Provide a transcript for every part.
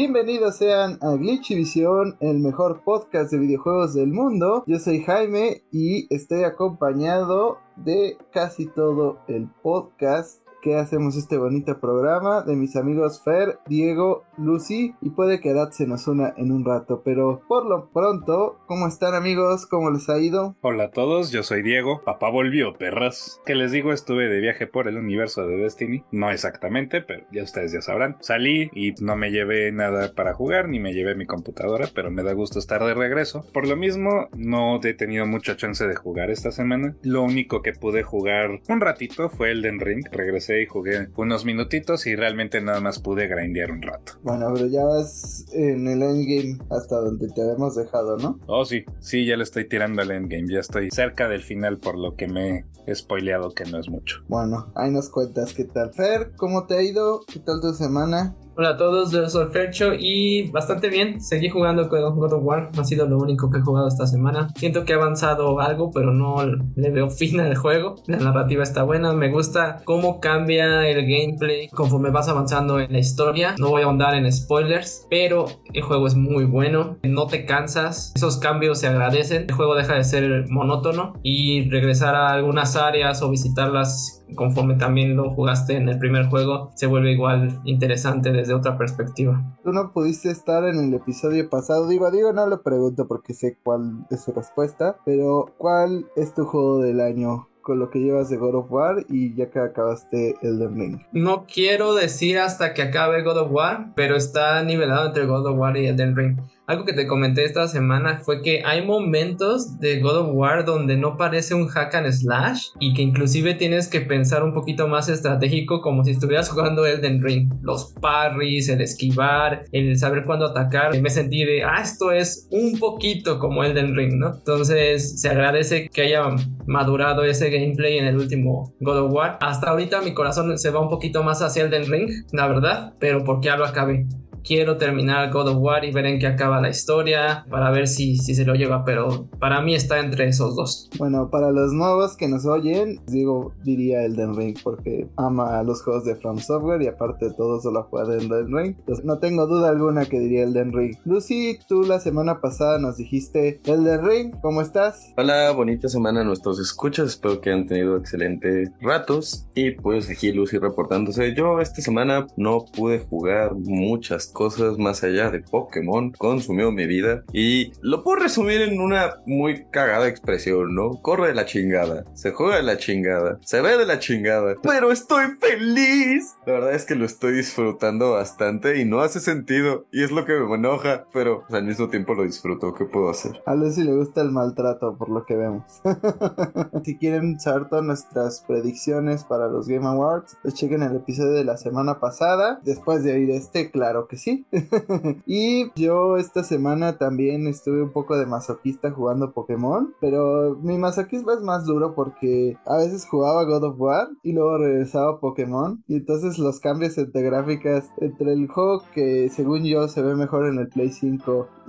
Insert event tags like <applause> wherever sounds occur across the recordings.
Bienvenidos sean a Glitchivisión, el mejor podcast de videojuegos del mundo. Yo soy Jaime y estoy acompañado de casi todo el podcast que hacemos este bonito programa de mis amigos Fer, Diego, Lucy y puede que se nos una en un rato, pero por lo pronto, ¿cómo están amigos? ¿Cómo les ha ido? Hola a todos, yo soy Diego, papá volvió, perras. Que les digo, estuve de viaje por el universo de Destiny, no exactamente, pero ya ustedes ya sabrán. Salí y no me llevé nada para jugar, ni me llevé mi computadora, pero me da gusto estar de regreso. Por lo mismo, no he tenido mucha chance de jugar esta semana. Lo único que pude jugar un ratito fue el Den Ring, regresé y jugué unos minutitos y realmente nada más pude grindear un rato. Bueno, pero ya vas en el endgame hasta donde te habíamos dejado, ¿no? Oh, sí, sí, ya le estoy tirando al endgame, ya estoy cerca del final por lo que me he spoileado que no es mucho. Bueno, ahí nos cuentas qué tal. Fer, ¿cómo te ha ido? ¿Qué tal tu semana? Hola a todos, yo soy Fercho y bastante bien. Seguí jugando con God of War, ha sido lo único que he jugado esta semana. Siento que ha avanzado algo, pero no le veo <laughs> fin al juego. La narrativa está buena, me gusta cómo cambia el gameplay conforme vas avanzando en la historia. No voy a ahondar en spoilers, pero el juego es muy bueno, no te cansas, esos cambios se agradecen. El juego deja de ser monótono y regresar a algunas áreas o visitarlas conforme también lo jugaste en el primer juego, se vuelve igual interesante desde otra perspectiva. Tú no pudiste estar en el episodio pasado, digo, digo, no lo pregunto porque sé cuál es su respuesta, pero ¿cuál es tu juego del año? con lo que llevas de God of War y ya que acabaste el Ring. No quiero decir hasta que acabe God of War, pero está nivelado entre God of War y Elden Ring. Algo que te comenté esta semana fue que hay momentos de God of War donde no parece un hack and slash y que inclusive tienes que pensar un poquito más estratégico como si estuvieras <laughs> jugando Elden Ring. Los parries, el esquivar, el saber cuándo atacar. Me sentí de, ah, esto es un poquito como Elden Ring, ¿no? Entonces se agradece que haya madurado ese gameplay en el último God of War. Hasta ahorita mi corazón se va un poquito más hacia Elden Ring, la verdad, pero porque ya lo acabé quiero terminar God of War y ver en qué acaba la historia para ver si, si se lo lleva, pero para mí está entre esos dos. Bueno, para los nuevos que nos oyen, digo, diría Elden Ring porque ama los juegos de From Software y aparte todo solo juega de Elden Ring. Entonces, no tengo duda alguna que diría Elden Ring. Lucy, tú la semana pasada nos dijiste Elden Ring, ¿cómo estás? Hola, bonita semana a nuestros escuchas, espero que han tenido excelentes ratos y pues aquí Lucy reportándose. Yo esta semana no pude jugar muchas cosas más allá de Pokémon consumió mi vida y lo puedo resumir en una muy cagada expresión, ¿no? Corre de la chingada, se juega de la chingada, se ve de la chingada, pero estoy feliz. La verdad es que lo estoy disfrutando bastante y no hace sentido y es lo que me enoja, pero al mismo tiempo lo disfruto, ¿qué puedo hacer? A Lucy le gusta el maltrato por lo que vemos. <laughs> si quieren saber todas nuestras predicciones para los Game Awards, pues chequen el episodio de la semana pasada. Después de oír este, claro que sí. <laughs> Y yo esta semana también estuve un poco de masoquista jugando Pokémon, pero mi masoquismo es más duro porque a veces jugaba God of War y luego regresaba a Pokémon. Y entonces los cambios entre gráficas entre el juego que según yo se ve mejor en el Play 5 <laughs>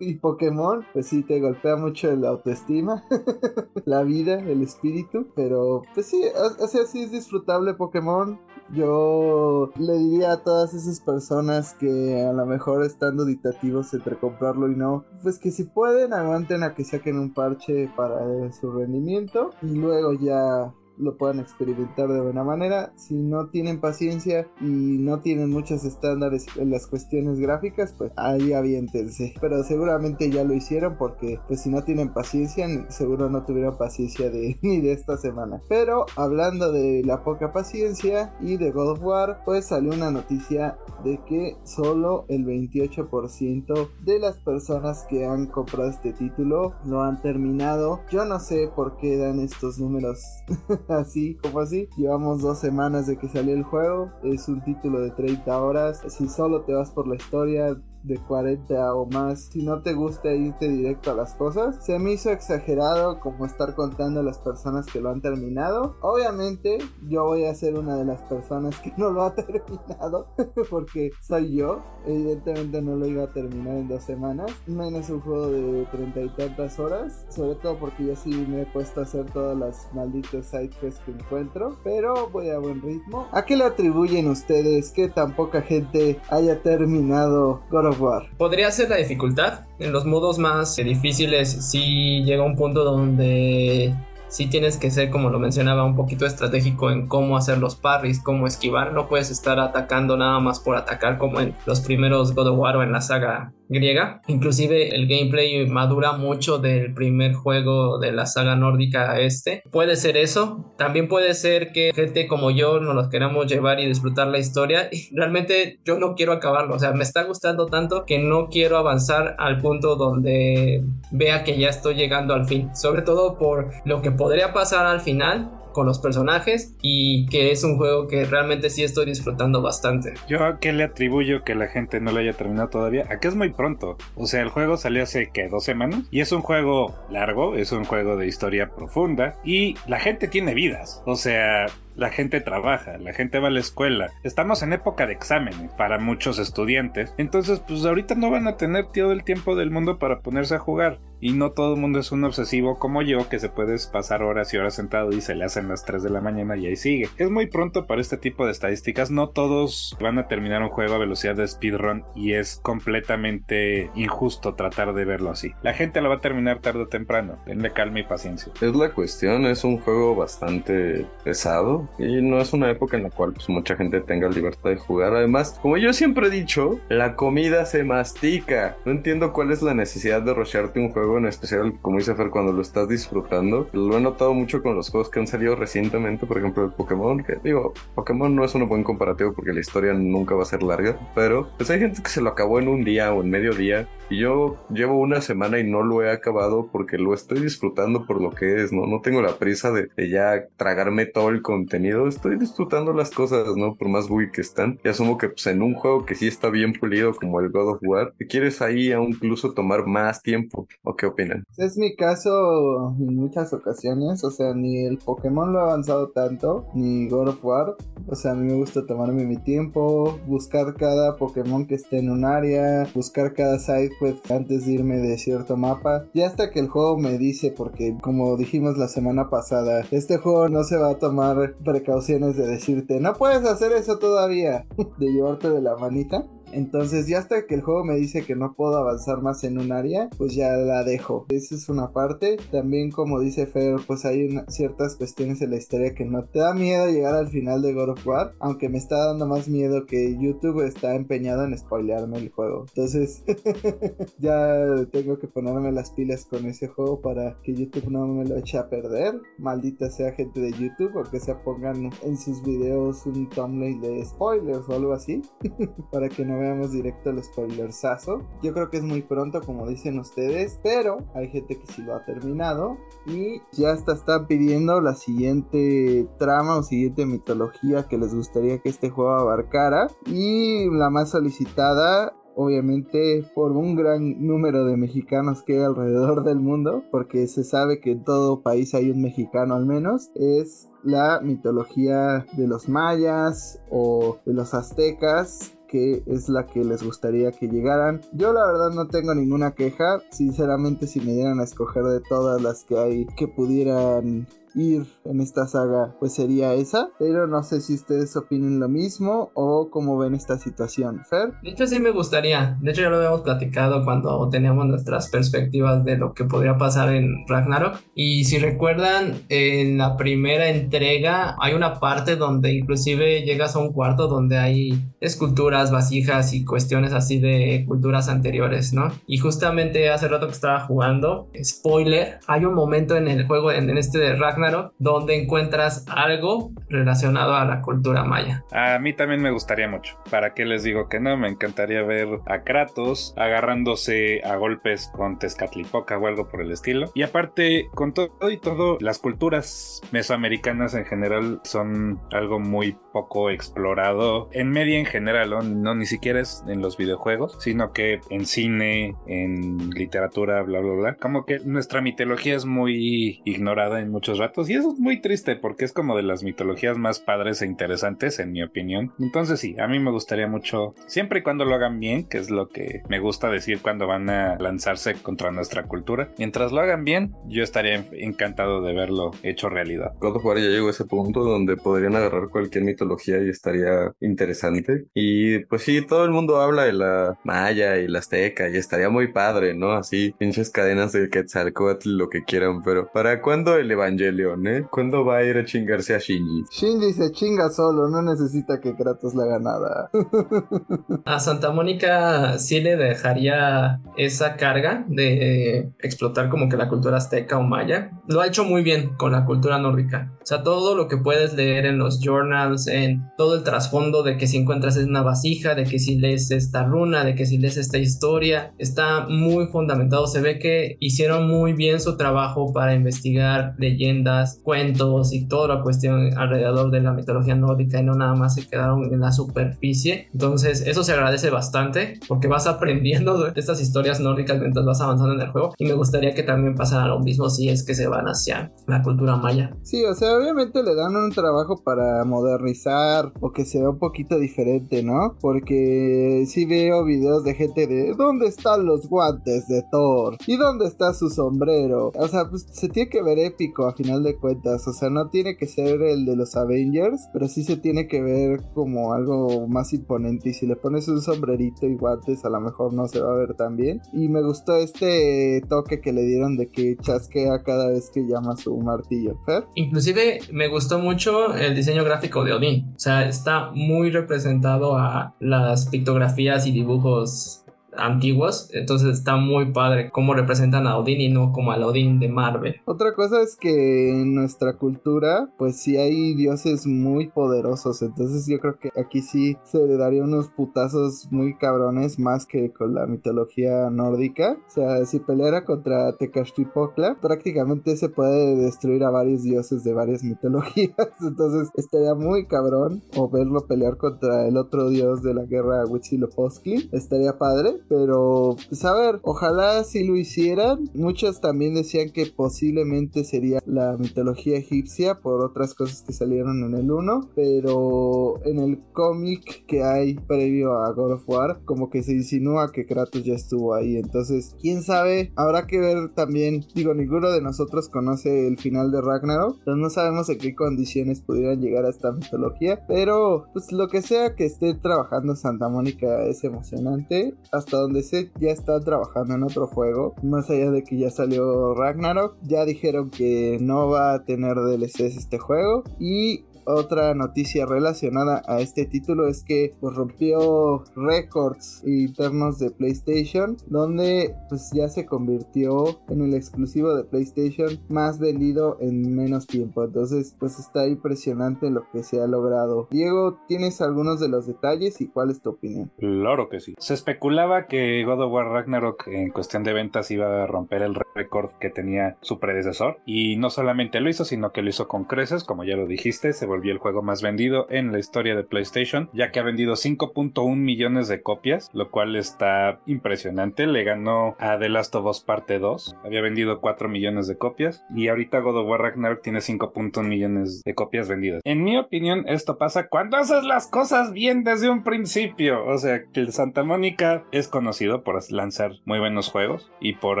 y, Pokémon, pues sí te golpea mucho la autoestima, <laughs> la vida, el espíritu, pero pues sí, así, así es disfrutable Pokémon. Yo le diría a todas esas personas que a lo mejor están duditativos entre comprarlo y no, pues que si pueden aguanten a que saquen un parche para su rendimiento y luego ya lo puedan experimentar de buena manera. Si no tienen paciencia y no tienen muchos estándares en las cuestiones gráficas, pues ahí aviéntense. Pero seguramente ya lo hicieron porque pues si no tienen paciencia, seguro no tuvieron paciencia de <laughs> ni de esta semana. Pero hablando de la poca paciencia y de God of War, pues salió una noticia de que solo el 28% de las personas que han comprado este título lo han terminado. Yo no sé por qué dan estos números <laughs> así como así. Llevamos dos semanas de que salió el juego. Es un título de 30 horas. Si solo te vas por la historia, de 40 o más, si no te gusta irte directo a las cosas, se me hizo exagerado como estar contando a las personas que lo han terminado. Obviamente, yo voy a ser una de las personas que no lo ha <laughs> terminado, porque soy yo. Evidentemente no lo iba a terminar en dos semanas, menos un juego de treinta y tantas horas, sobre todo porque yo sí me he puesto a hacer todas las malditas side pues que encuentro, pero voy a buen ritmo. ¿A qué le atribuyen ustedes que tan poca gente haya terminado God Podría ser la dificultad. En los modos más difíciles sí llega un punto donde sí tienes que ser, como lo mencionaba, un poquito estratégico en cómo hacer los parries, cómo esquivar. No puedes estar atacando nada más por atacar como en los primeros God of War o en la saga griega. Inclusive el gameplay madura mucho del primer juego de la saga nórdica este. Puede ser eso. También puede ser que gente como yo nos los queramos llevar y disfrutar la historia. <laughs> Y realmente yo no quiero acabarlo. O sea, me está gustando tanto que no quiero avanzar al punto donde vea que ya estoy llegando al fin. Sobre todo por lo que podría pasar al final con los personajes y que es un juego que realmente sí estoy disfrutando bastante. Yo a qué le atribuyo que la gente no lo haya terminado todavía, a que es muy pronto. O sea, el juego salió hace que dos semanas y es un juego largo, es un juego de historia profunda y la gente tiene vidas. O sea, la gente trabaja, la gente va a la escuela. Estamos en época de exámenes para muchos estudiantes. Entonces, pues ahorita no van a tener todo el tiempo del mundo para ponerse a jugar. Y no todo el mundo es un obsesivo como yo, que se puede pasar horas y horas sentado y se le hacen las 3 de la mañana y ahí sigue. Es muy pronto para este tipo de estadísticas. No todos van a terminar un juego a velocidad de speedrun y es completamente injusto tratar de verlo así. La gente lo va a terminar tarde o temprano. Tenle calma y paciencia. Es la cuestión, es un juego bastante pesado y no es una época en la cual pues, mucha gente tenga libertad de jugar. Además, como yo siempre he dicho, la comida se mastica. No entiendo cuál es la necesidad de rochearte un juego en especial, como dice Fer, cuando lo estás disfrutando. Lo he notado mucho con los juegos que han salido recientemente, por ejemplo, el Pokémon, que digo, Pokémon no es un buen comparativo porque la historia nunca va a ser larga, pero pues hay gente que se lo acabó en un día o en medio día y yo llevo una semana y no lo he acabado porque lo estoy disfrutando por lo que es, ¿no? No tengo la prisa de, ya tragarme todo el contenido, estoy disfrutando las cosas, ¿no? Por más buggy que están. Y asumo que pues en un juego que sí está bien pulido como el God of War, te quieres ahí a incluso tomar más tiempo. ¿O qué opinan? Es mi caso en muchas ocasiones, o sea, ni el Pokémon lo ha avanzado tanto, ni God of War. O sea, a mí me gusta tomarme mi tiempo, buscar cada Pokémon que esté en un área, buscar cada side quest antes de irme de cierto mapa. Y hasta que el juego me dice, porque como dijimos la semana pasada, este juego no se va a tomar precauciones de decirte, no puedes hacer eso todavía, <laughs> de llevarte de la manita. Entonces ya hasta que el juego me dice que no puedo avanzar más en un área, pues ya la dejo. Esa es una parte. También como dice Fer, pues hay ciertas cuestiones en la historia que no te da miedo llegar al final de God of War. Aunque me está dando más miedo que YouTube está empeñado en spoilearme el juego. Entonces <laughs> ya tengo que ponerme las pilas con ese juego para que YouTube no me lo eche a perder. Maldita sea gente de YouTube o que se pongan en sus videos un thumbnail de spoilers o algo así. <laughs> para que no veamos directo el spoilersazo. Yo creo que es muy pronto, como dicen ustedes, pero hay gente que sí lo ha terminado y ya hasta están pidiendo la siguiente trama o siguiente mitología que les gustaría que este juego abarcara. Y la más solicitada obviamente por un gran número de mexicanos que hay alrededor del mundo, porque se sabe que en todo país hay un mexicano al menos, es la mitología de los mayas o de los aztecas que es la que les gustaría que llegaran. Yo la verdad no tengo ninguna queja. Sinceramente si me dieran a escoger de todas las que hay que pudieran ir en esta saga, pues sería esa. Pero no sé si ustedes opinen lo mismo o cómo ven esta situación. Fer. De hecho, sí me gustaría. De hecho, ya lo habíamos platicado cuando teníamos nuestras perspectivas de lo que podría pasar en Ragnarok. Y si recuerdan, en la primera entrega hay una parte donde inclusive llegas a un cuarto donde hay esculturas, vasijas y cuestiones así de culturas anteriores, ¿no? Y justamente hace rato que estaba jugando, spoiler, hay un momento en el juego, en, este de Ragnarok, donde encuentras algo relacionado a la cultura maya. A mí también me gustaría mucho. ¿Para qué les digo que no? Me encantaría ver a Kratos agarrándose a golpes con Tezcatlipoca o algo por el estilo. Y aparte, con todo y todo, las culturas mesoamericanas en general son algo muy poco explorado en media en general, ¿no? no ni siquiera es en los videojuegos, sino que en cine, en literatura, bla, bla, bla. Como que nuestra mitología es muy ignorada en muchos Kratos y eso es muy triste porque es como de las mitologías más padres e interesantes en mi opinión. Entonces sí, a mí me gustaría mucho, siempre y cuando lo hagan bien, que es lo que me gusta decir cuando van a lanzarse contra nuestra cultura. Mientras lo hagan bien, yo estaría encantado de verlo hecho realidad. Of War ya llegó a ese punto donde podrían agarrar cualquier mitología y estaría interesante. Y pues sí, todo el mundo habla de la maya y la azteca y estaría muy padre, ¿no? Así, pinches cadenas de Quetzalcoatl, lo que quieran, pero ¿para cuándo el Evangelion, eh? ¿Cuándo va a ir a chingarse a Shinji? Shinji se chinga solo, no necesita que Kratos le haga nada. <laughs> a Santa Mónica sí le dejaría esa carga de explotar como que la cultura azteca o maya. Lo ha hecho muy bien con la cultura nórdica. O sea, todo lo que puedes leer en los journals, en todo el trasfondo de que si encuentras una vasija, de que si lees esta runa, de que si lees esta historia, está muy fundamentado. Se ve que hicieron muy bien su trabajo para investigar leyendas, cuentos y toda la cuestión alrededor de la mitología nórdica y no nada más se quedaron en la superficie. Entonces, eso se agradece bastante porque vas <laughs> aprendiendo de estas historias nórdicas mientras vas avanzando en el juego y me gustaría que también pasara lo mismo si es que se van hacia la cultura maya. Sí, o sea, obviamente le dan un trabajo para modernizar o que se vea un poquito diferente, ¿no? Porque si veo videos de gente de ¿dónde están los guantes de Thor? ¿Y dónde está su sombrero? O sea, pues se tiene que ver épico a final de cuentas, o sea, no tiene que ser el de los Avengers, pero sí se tiene que ver como algo más imponente y si le pones un sombrerito y guantes a lo mejor no se va a ver tan bien. Y me gustó este toque que le dieron de que chasquea cada vez que llama su martillo. ¿Fer? Inclusive me gustó mucho el diseño gráfico de Odín. O sea, está muy representado a las pictografías y dibujos antiguos, entonces está muy padre cómo representan a Odín y no como al Odín de Marvel. Otra cosa es que en nuestra cultura, pues sí hay dioses muy poderosos, entonces yo creo que aquí sí se le daría unos putazos muy cabrones más que con la mitología nórdica. O sea, si peleara contra Tecachtipoca, prácticamente se puede destruir a varios dioses de varias <laughs> mitologías, entonces estaría muy cabrón. O verlo pelear contra el otro dios de la guerra Huitzilopochtli, estaría padre pero pues a ver, ojalá si lo hicieran. Muchos también decían que posiblemente sería la mitología egipcia por otras cosas que salieron en el 1, pero en el cómic que hay previo a God of War, como que se insinúa que Kratos ya estuvo ahí. Entonces, quién sabe, habrá que ver también. Digo, ninguno de nosotros conoce el final de Ragnarok, entonces no sabemos en qué condiciones pudieran llegar a esta mitología, pero pues lo que sea que esté trabajando Santa Mónica es emocionante. Hasta donde sé ya está trabajando en otro juego, más allá de que ya salió Ragnarok, ya dijeron que no va a tener DLCs este juego y otra noticia relacionada a este título es que pues, rompió récords internos de PlayStation, donde pues ya se convirtió en el exclusivo de PlayStation más vendido en menos tiempo. Entonces, pues está impresionante lo que se ha logrado. Diego, ¿tienes algunos de los detalles y cuál es tu opinión? Claro que sí. Se especulaba que God of War Ragnarok en cuestión de ventas iba a romper el récord que tenía su predecesor y no solamente lo hizo, sino que lo hizo con creces, como ya lo dijiste, se volvió el juego más vendido en la historia de PlayStation, ya que ha vendido 5.1 millones de copias, lo cual está impresionante. Le ganó a The Last of Us Parte 2, había vendido 4 millones de copias, y ahorita God of War Ragnarok tiene 5.1 millones de copias vendidas. En mi opinión, esto pasa cuando haces las cosas bien desde un principio. O sea, que Santa Mónica es conocido por lanzar muy buenos juegos y por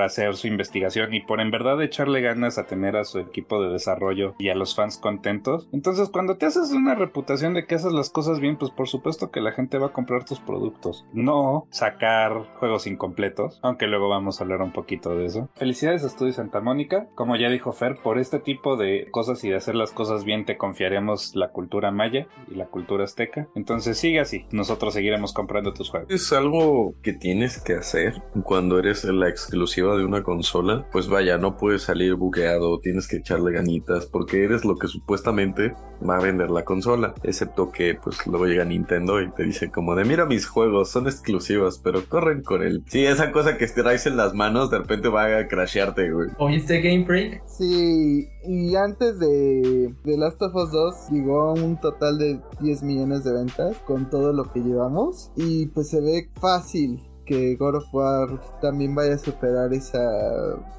hacer su investigación y por en verdad echarle ganas a tener a su equipo de desarrollo y a los fans contentos. Entonces, cuando te haces una reputación de que haces las cosas bien, pues por supuesto que la gente va a comprar tus productos. No sacar juegos incompletos, aunque luego vamos a hablar un poquito de eso. Felicidades a Estudio Santa Mónica. Como ya dijo Fer, por este tipo de cosas y de hacer las cosas bien te confiaremos la cultura maya y la cultura azteca. Entonces sigue así, nosotros seguiremos comprando tus juegos. Es algo que tienes que hacer cuando eres la exclusiva de una consola. Pues vaya, no puedes salir bugueado, tienes que echarle ganitas porque eres lo que supuestamente va a vender la consola. Excepto que pues luego llega Nintendo y te dice como de mira mis juegos, son exclusivos, pero corren con él. Sí, esa cosa que traes en las manos de repente va a crashearte, güey. ¿Oíste Game Break? Sí, y antes de The Last of Us 2 llegó a un total de 10 millones de ventas con todo lo que llevamos. Y pues se ve fácil que God of War también vaya a superar esa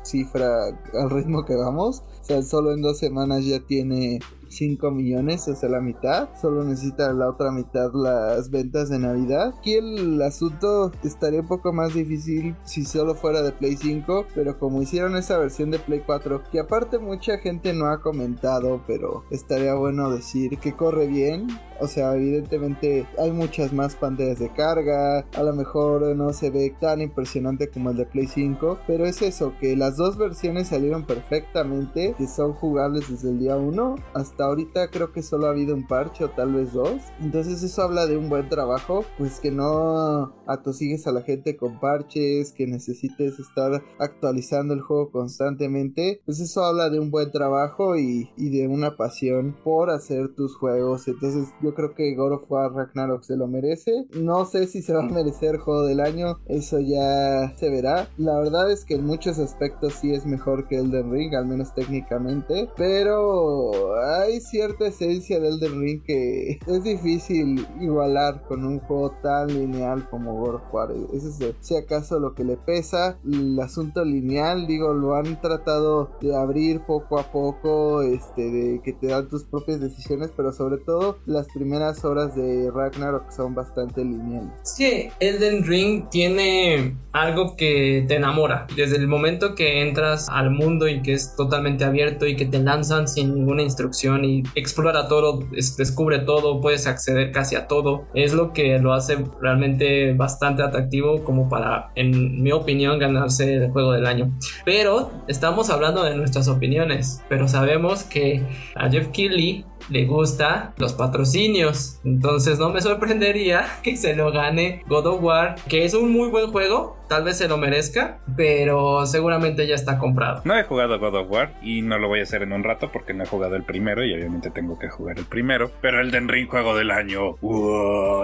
cifra al ritmo que vamos. O sea, solo en dos semanas ya tiene 5 millones, o la mitad. Solo necesita la otra mitad las ventas de Navidad. Aquí el asunto estaría un poco más difícil si solo fuera de Play 5, pero como hicieron esa versión de Play 4, que aparte mucha gente no ha comentado, pero estaría bueno decir que corre bien. O sea, evidentemente hay muchas más pantallas de carga, a lo mejor no se ve tan impresionante como el de Play 5, pero es eso, que las dos versiones salieron perfectamente, que son jugables desde el día 1 hasta ahorita creo que solo ha habido un parche o tal vez dos. Entonces eso habla de un buen trabajo, pues que no atosigues a la gente con parches, que necesites estar actualizando el juego constantemente. Pues eso habla de un buen trabajo y, de una pasión por hacer tus juegos. Entonces yo creo que God of War Ragnarok se lo merece. No sé si se va a merecer juego del año, eso ya se verá. La verdad es que en muchos aspectos sí es mejor que Elden Ring, al menos técnicamente. Pero hay cierta esencia del Elden Ring que es difícil igualar con un juego tan lineal como God of War. Ese es, si acaso, lo que le pesa. El asunto lineal, digo, lo han tratado de abrir poco a poco, este, de que te dan tus propias decisiones, pero sobre todo las primeras horas de Ragnarok son bastante lineales. Sí, Elden Ring tiene algo que te enamora. Desde el momento que entras al mundo y que es totalmente abierto y que te lanzan sin ninguna instrucción y explora todo, descubre todo, puedes acceder casi a todo. Es lo que lo hace realmente bastante atractivo como para, en mi opinión, ganarse el juego del año. Pero estamos hablando de nuestras opiniones, pero sabemos que a Jeff Keighley le gusta los patrocinios. Entonces no me sorprendería <laughs> que se lo gane God of War, que es un muy buen juego, tal vez se lo merezca, pero seguramente ya está comprado. No he jugado God of War y no lo voy a hacer en un rato porque no he jugado el primero y obviamente tengo que jugar el primero. Pero el Den Ring juego del año,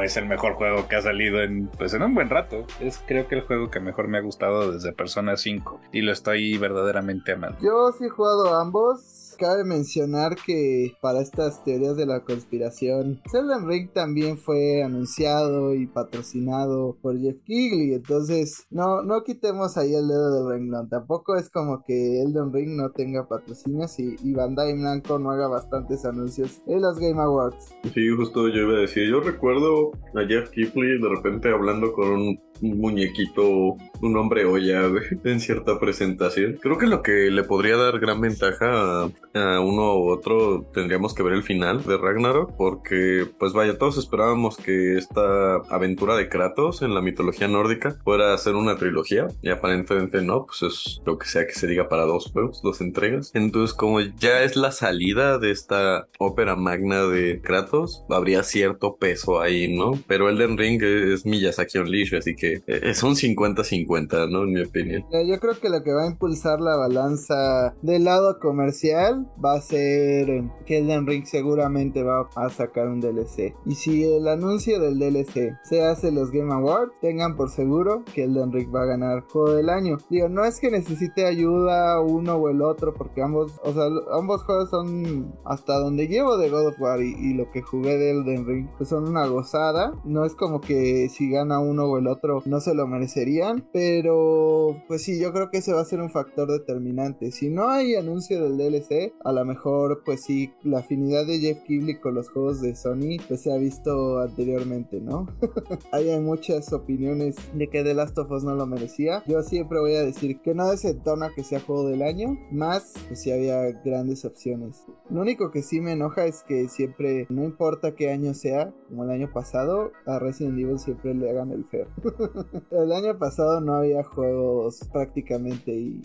es el mejor juego que ha salido en pues en un buen rato. Es creo que el juego que mejor me ha gustado desde Persona 5 y lo estoy verdaderamente amando. Yo sí he jugado ambos cabe mencionar que para estas teorías de la conspiración, Elden Ring también fue anunciado y patrocinado por Jeff Kigley. Entonces, no, no quitemos ahí el dedo del renglón. Tampoco es como que Elden Ring no tenga patrocinios y, y Bandai Namco no haga bastantes anuncios en los Game Awards. Sí, justo yo iba a decir, yo recuerdo a Jeff Kigley de repente hablando con un muñequito, un hombre olla <laughs> en cierta presentación. Creo que lo que le podría dar gran ventaja a, uno u otro tendríamos que ver el final de Ragnarok porque pues vaya, todos esperábamos que esta aventura de Kratos en la mitología nórdica fuera a ser una trilogía y aparentemente no, pues es lo que sea que se diga para dos juegos, dos entregas. Entonces como ya es la salida de esta ópera magna de Kratos, habría cierto peso ahí, ¿no? Pero Elden Ring es Miyazaki Unleashed, así que <laughs> es un 50-50, ¿no? En mi opinión. Yo creo que lo que va a impulsar la balanza del lado comercial va a ser que Elden Ring seguramente va a sacar un DLC. Y si el anuncio del DLC se hace los Game Awards, tengan por seguro que Elden Ring va a ganar juego del año. Digo, no es que necesite ayuda uno o el otro, porque ambos, o sea, ambos juegos son hasta donde llevo de God of War y, lo que jugué de Elden Ring, pues son una gozada. No es como que si gana uno o el otro no se lo merecerían, pero pues sí, yo creo que ese va a ser un factor determinante. Si no hay anuncio del DLC, a lo mejor pues sí, la afinidad de Jeff Kibley con los juegos de Sony pues se ha visto anteriormente, ¿no? <laughs> hay muchas opiniones de que The Last of Us no lo merecía. Yo siempre voy a decir que no desentona que sea juego del año, más pues sí había grandes opciones. Lo único que sí me enoja es que siempre, no importa qué año sea, como el año pasado, a Resident Evil siempre le hagan el feo. <laughs> <laughs> el año pasado no había juegos prácticamente y,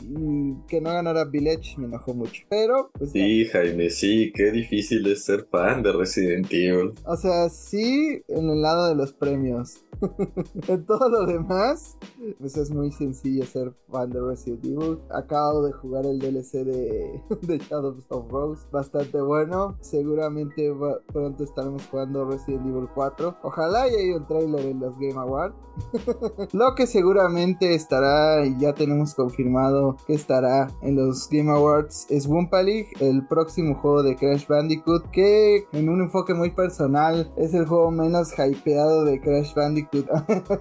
que no ganara Village me enojó mucho. Pero, pues. Sí, Jaime, sí, qué difícil es ser fan de Resident Evil. O sea, sí, en el lado de los premios. <laughs> en todo lo demás, pues es muy sencillo ser fan de Resident Evil. Acabo de jugar el DLC de, <laughs> de Shadows of Rose, bastante bueno. Seguramente pronto estaremos jugando Resident Evil 4. Ojalá haya un trailer en los Game Awards. <laughs> Lo que seguramente estará, y ya tenemos confirmado que estará en los Game Awards, es Wumpa League, el próximo juego de Crash Bandicoot que en un enfoque muy personal es el juego menos hypeado de Crash Bandicoot,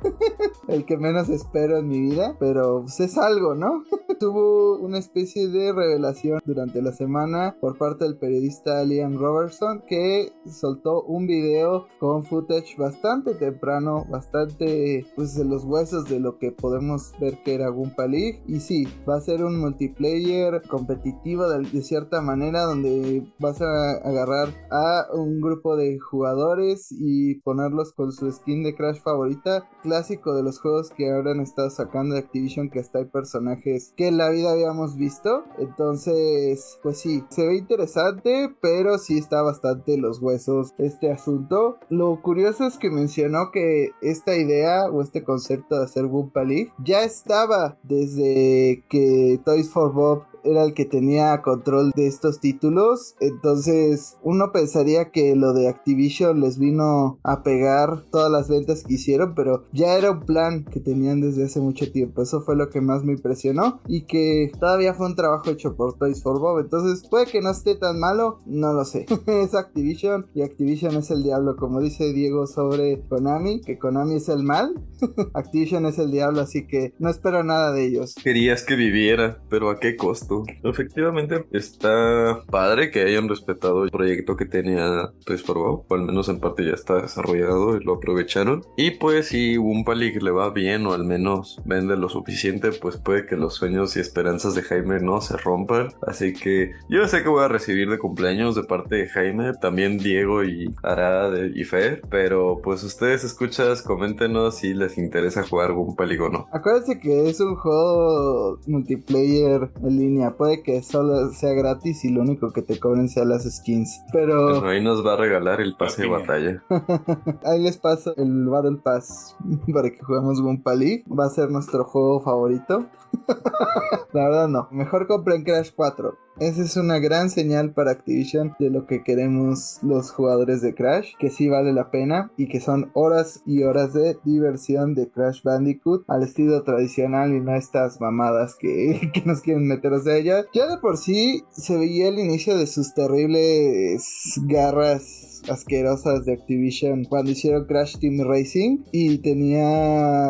<laughs> el que menos espero en mi vida, pero pues, es algo, ¿no? <laughs> Tuvo una especie de revelación durante la semana por parte del periodista Liam Robertson que soltó un video con footage bastante temprano, bastante pues de los huesos de lo que podemos ver que era Goomba League y sí, va a ser un multiplayer competitivo de, cierta manera donde vas a agarrar a un grupo de jugadores y ponerlos con su skin de Crash favorita, clásico de los juegos que ahora han estado sacando de Activision que hasta hay personajes que en la vida habíamos visto. Entonces, pues sí, se ve interesante, pero sí está bastante los huesos este asunto. Lo curioso es que mencionó que esta idea o este concepto de hacer Wumpa League ya estaba desde que Toys for Bob era el que tenía control de estos títulos. Entonces uno pensaría que lo de Activision les vino a pegar todas las ventas que hicieron, pero ya era un plan que tenían desde hace mucho tiempo. Eso fue lo que más me impresionó y que todavía fue un trabajo hecho por Toys for Bob. Entonces puede que no esté tan malo, no lo sé. <laughs> es Activision y Activision es el diablo, como dice Diego sobre Konami, que Konami es el mal. <laughs> Activision es el diablo, así que no espero nada de ellos. Querías que viviera, pero ¿a qué costo? Efectivamente, está padre que hayan respetado el proyecto que tenía Toys for Bob, o al menos en parte ya está desarrollado y lo aprovecharon. Y pues si League le va bien o al menos vende lo suficiente, pues puede que los sueños y esperanzas de Jaime no se rompan. Así que yo sé que voy a recibir de cumpleaños de parte de Jaime, también Diego y Arad y Fer, pero pues ustedes escuchas, coméntenos si les interesa jugar League o no. Acuérdense que es un juego multiplayer en línea puede que solo sea gratis y lo único que te cobren sea las skins. Pero. ahí nos va a regalar el pase de batalla. <laughs> ahí les paso el Battle Pass <laughs> para que juguemos League. Va a ser nuestro juego favorito. <laughs> La verdad no. Mejor compren Crash 4. Esa es una gran señal para Activision de lo que queremos los jugadores de Crash, que sí vale la pena y que son horas y horas de diversión de Crash Bandicoot al estilo tradicional y no estas mamadas que, <laughs> que nos quieren meter a ella. Ya de por sí se veía el inicio de sus terribles garras asquerosas de Activision cuando hicieron Crash Team Racing y tenía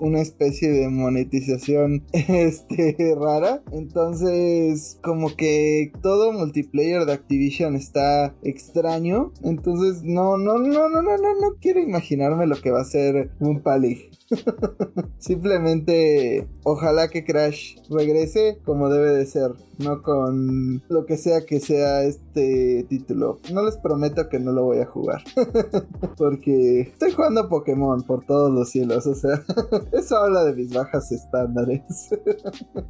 una especie de monetización <laughs> este rara entonces como que todo multiplayer de Activision está extraño. Entonces no no no no no no no quiero imaginarme lo que va a ser un Pali <laughs> Simplemente ojalá que Crash regrese como debe de ser, no con lo que sea que sea este título. No les prometo que no lo voy a jugar, <laughs> porque estoy jugando Pokémon por todos los cielos, o sea, <laughs> eso habla de mis bajas estándares.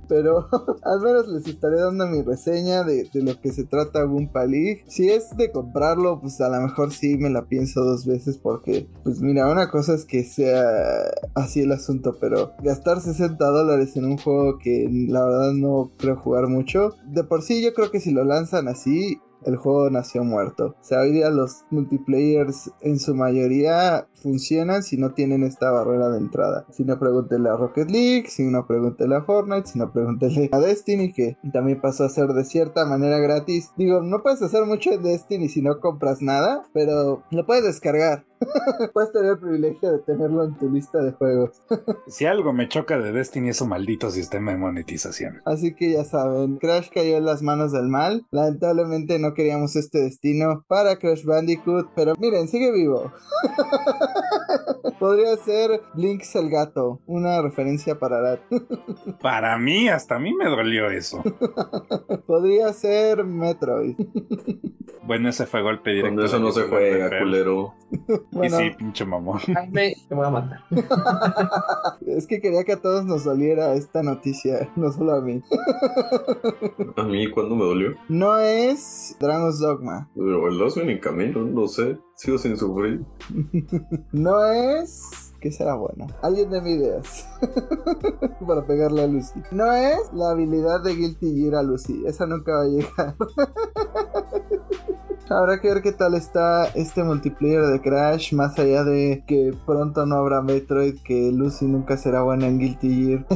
Pero al menos les estaré dando mi reseña de, lo que se trata Goomba League. Si es de comprarlo, pues a lo mejor sí me la pienso dos veces porque, pues mira, una cosa es que sea así el asunto, pero gastar 60 dólares en un juego que la verdad no creo jugar mucho, de por sí yo creo que si lo lanzan así, el juego nació muerto. O sea, hoy día los multiplayers en su mayoría funcionan si no tienen esta barrera de entrada. Si no pregúntele a Rocket League, si no pregúntele a Fortnite, si no pregúntele a Destiny, que también pasó a ser de cierta manera gratis. Digo, no puedes hacer mucho en Destiny si no compras nada, pero lo puedes descargar. <laughs> Puedes tener el privilegio de tenerlo en tu lista de juegos. <laughs> si algo me choca de Destiny es su maldito sistema de monetización. Así que ya saben, Crash cayó en las manos del mal. Lamentablemente no queríamos este destino para Crash Bandicoot, pero miren, sigue vivo. <laughs> <laughs> Podría ser Blinks el gato, una referencia para Rat. <laughs> para mí, hasta a mí me dolió eso. <laughs> Podría ser Metroid. bueno, ese fue golpe directo. Con eso no se juega, culero. Y sí, pinche mamón. me, voy a matar. es que quería que a todos nos doliera esta noticia, no solo a mí. ¿A mí cuándo me dolió? No es Dragon's Dogma. Pero el 2 viene en camino, no sé. Sigo sin sufrir. <laughs> no es. ¿Qué será bueno? Alguien de mis ideas. <laughs> Para pegarle a Lucy. No es la habilidad de Guilty Gear a Lucy. Esa nunca va a llegar. <laughs> Habrá que ver qué tal está este multiplayer de Crash, más allá de que pronto no habrá Metroid, que Lucy nunca será buena en Guilty Gear.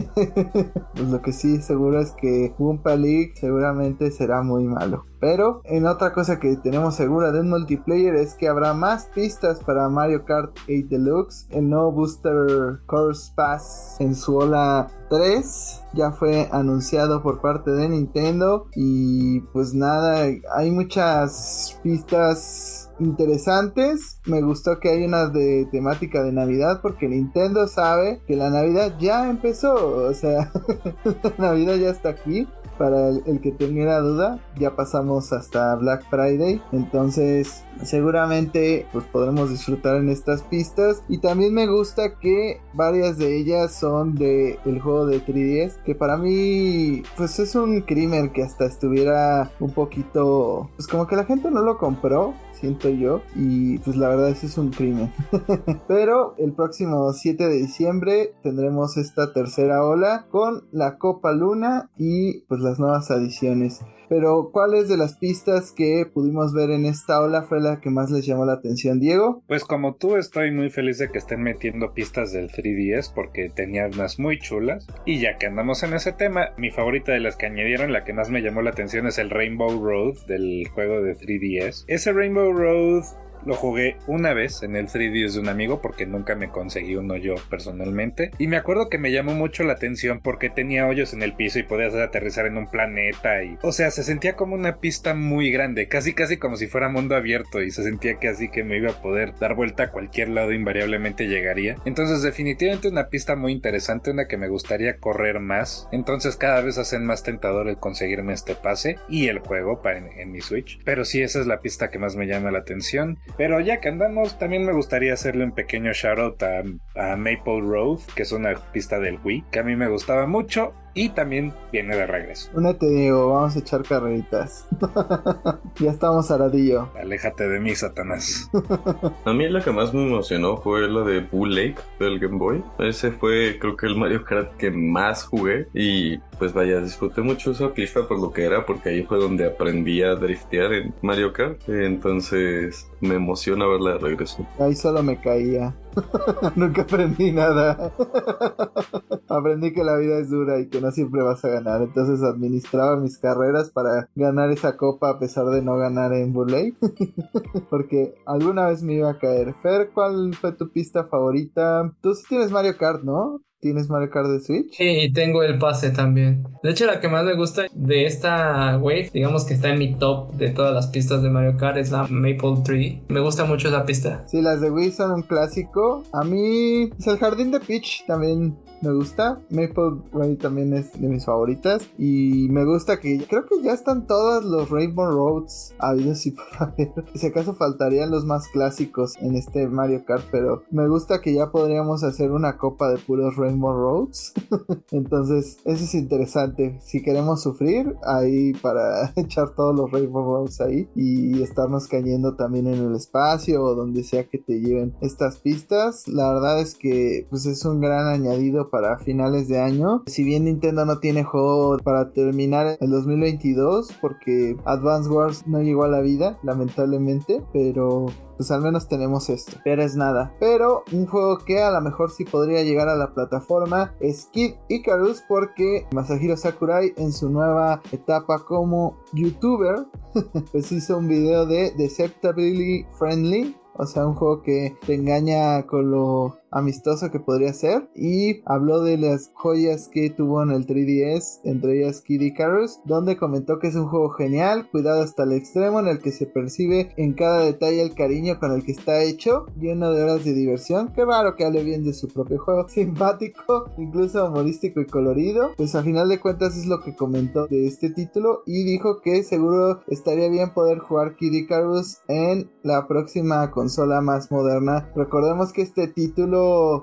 pues lo que sí seguro es que Wumpa League seguramente será muy malo. Pero en otra cosa que tenemos segura del multiplayer es que habrá más pistas para Mario Kart 8 Deluxe. El nuevo Booster Course Pass en su ola 3 ya fue anunciado por parte de Nintendo y pues nada, hay muchas pistas interesantes. Me gustó que hay una de temática de Navidad porque Nintendo sabe que la Navidad ya empezó, o sea, <laughs> la Navidad ya está aquí para el, que tenga duda, ya pasamos hasta Black Friday, entonces seguramente pues podremos disfrutar en estas pistas. Y también me gusta que varias de ellas son de el juego de 3DS que para mí pues es un crimen que hasta estuviera un poquito pues como que la gente no lo compró siento yo. Y pues la verdad eso es un crimen. <laughs> Pero el próximo 7 de diciembre tendremos esta tercera ola con la Copa Luna y pues las nuevas adiciones. Pero, ¿cuáles de las pistas que pudimos ver en esta ola fue la que más les llamó la atención, Diego? Pues como tú, estoy muy feliz de que estén metiendo pistas del 3DS porque tenía unas muy chulas. Y ya que andamos en ese tema, mi favorita de las que añadieron, la que más me llamó la atención es el Rainbow Road del juego de 3DS. Ese Rainbow Road lo jugué una vez en el 3DS de un amigo porque nunca me conseguí uno yo personalmente. Y me acuerdo que me llamó mucho la atención porque tenía hoyos en el piso y podías aterrizar en un planeta y... O sea, se sentía como una pista muy grande, casi casi como si fuera mundo abierto y se sentía que así que me iba a poder dar vuelta a cualquier lado invariablemente llegaría. Entonces definitivamente una pista muy interesante, una que me gustaría correr más. Entonces cada vez hacen más tentador el conseguirme este pase y el juego para en, mi Switch. Pero sí, esa es la pista que más me llama la atención. Pero ya que andamos, también me gustaría hacerle un pequeño shoutout a, a Maple Road, que es una pista del Wii, que a mí me gustaba mucho y también viene de regreso. Únete, Diego, vamos a echar carreritas. <laughs> ya estamos aradillo. Aléjate de mí, Satanás. a mí la que más me emocionó fue la de Bull Lake del Game Boy. Ese fue, creo que, el Mario Kart que más jugué. Y pues vaya, disfruté mucho esa pista por lo que era, porque ahí fue donde aprendí a driftear en Mario Kart. Entonces me emociona verla de regreso. Ahí solo me caía. <laughs> Nunca aprendí nada. aprendí que la vida es dura y que no siempre vas a ganar. Entonces administraba mis carreras para ganar esa copa a pesar de no ganar en Burley. <laughs> Porque alguna vez me iba a caer. Fer, ¿cuál fue tu pista favorita? Tú sí tienes Mario Kart, ¿no? ¿Tienes Mario Kart de Switch? Sí, y tengo el pase también. De hecho, la que más me gusta de esta Wave, digamos que está en mi top de todas las pistas de Mario Kart, es la Maple Tree. Me gusta mucho esa pista. Sí, las de Wii son un clásico. A mí, es pues, el Jardín de Peach también me gusta. Maple Ray también es de mis favoritas. Y me gusta que creo que ya están todos los Rainbow Roads habidos y por <laughs> Si acaso faltarían los más clásicos en este Mario Kart, pero me gusta que ya podríamos hacer una copa de puros Rainbow Roads. <laughs> Entonces, eso es interesante. Si queremos sufrir, ahí para <laughs> echar todos los Rainbow Roads ahí y estarnos cayendo también en el espacio o donde sea que te lleven estas pistas. La verdad es que pues es un gran añadido para finales de año. Si bien Nintendo no tiene juego para terminar el 2022 porque Advance Wars no llegó a la vida, lamentablemente, pero pues al menos tenemos esto. Pero es nada. Pero un juego que a lo mejor sí podría llegar a la plataforma es Kid Icarus porque Masahiro Sakurai en su nueva etapa como youtuber <laughs> pues hizo un video de Deceptability Friendly. O sea, un juego que te engaña con lo amistoso que podría ser. Y habló de las joyas que tuvo en el 3DS, entre ellas Kid Icarus, donde comentó que es un juego genial, cuidado hasta el extremo en el que se percibe en cada detalle el cariño con el que está hecho, lleno de horas de diversión, qué raro que hable bien de su propio juego, <laughs> simpático, incluso humorístico y colorido, pues a final de cuentas es lo que comentó de este título y dijo que seguro estaría bien poder jugar Kid Icarus en la próxima consola más moderna. Recordemos que este título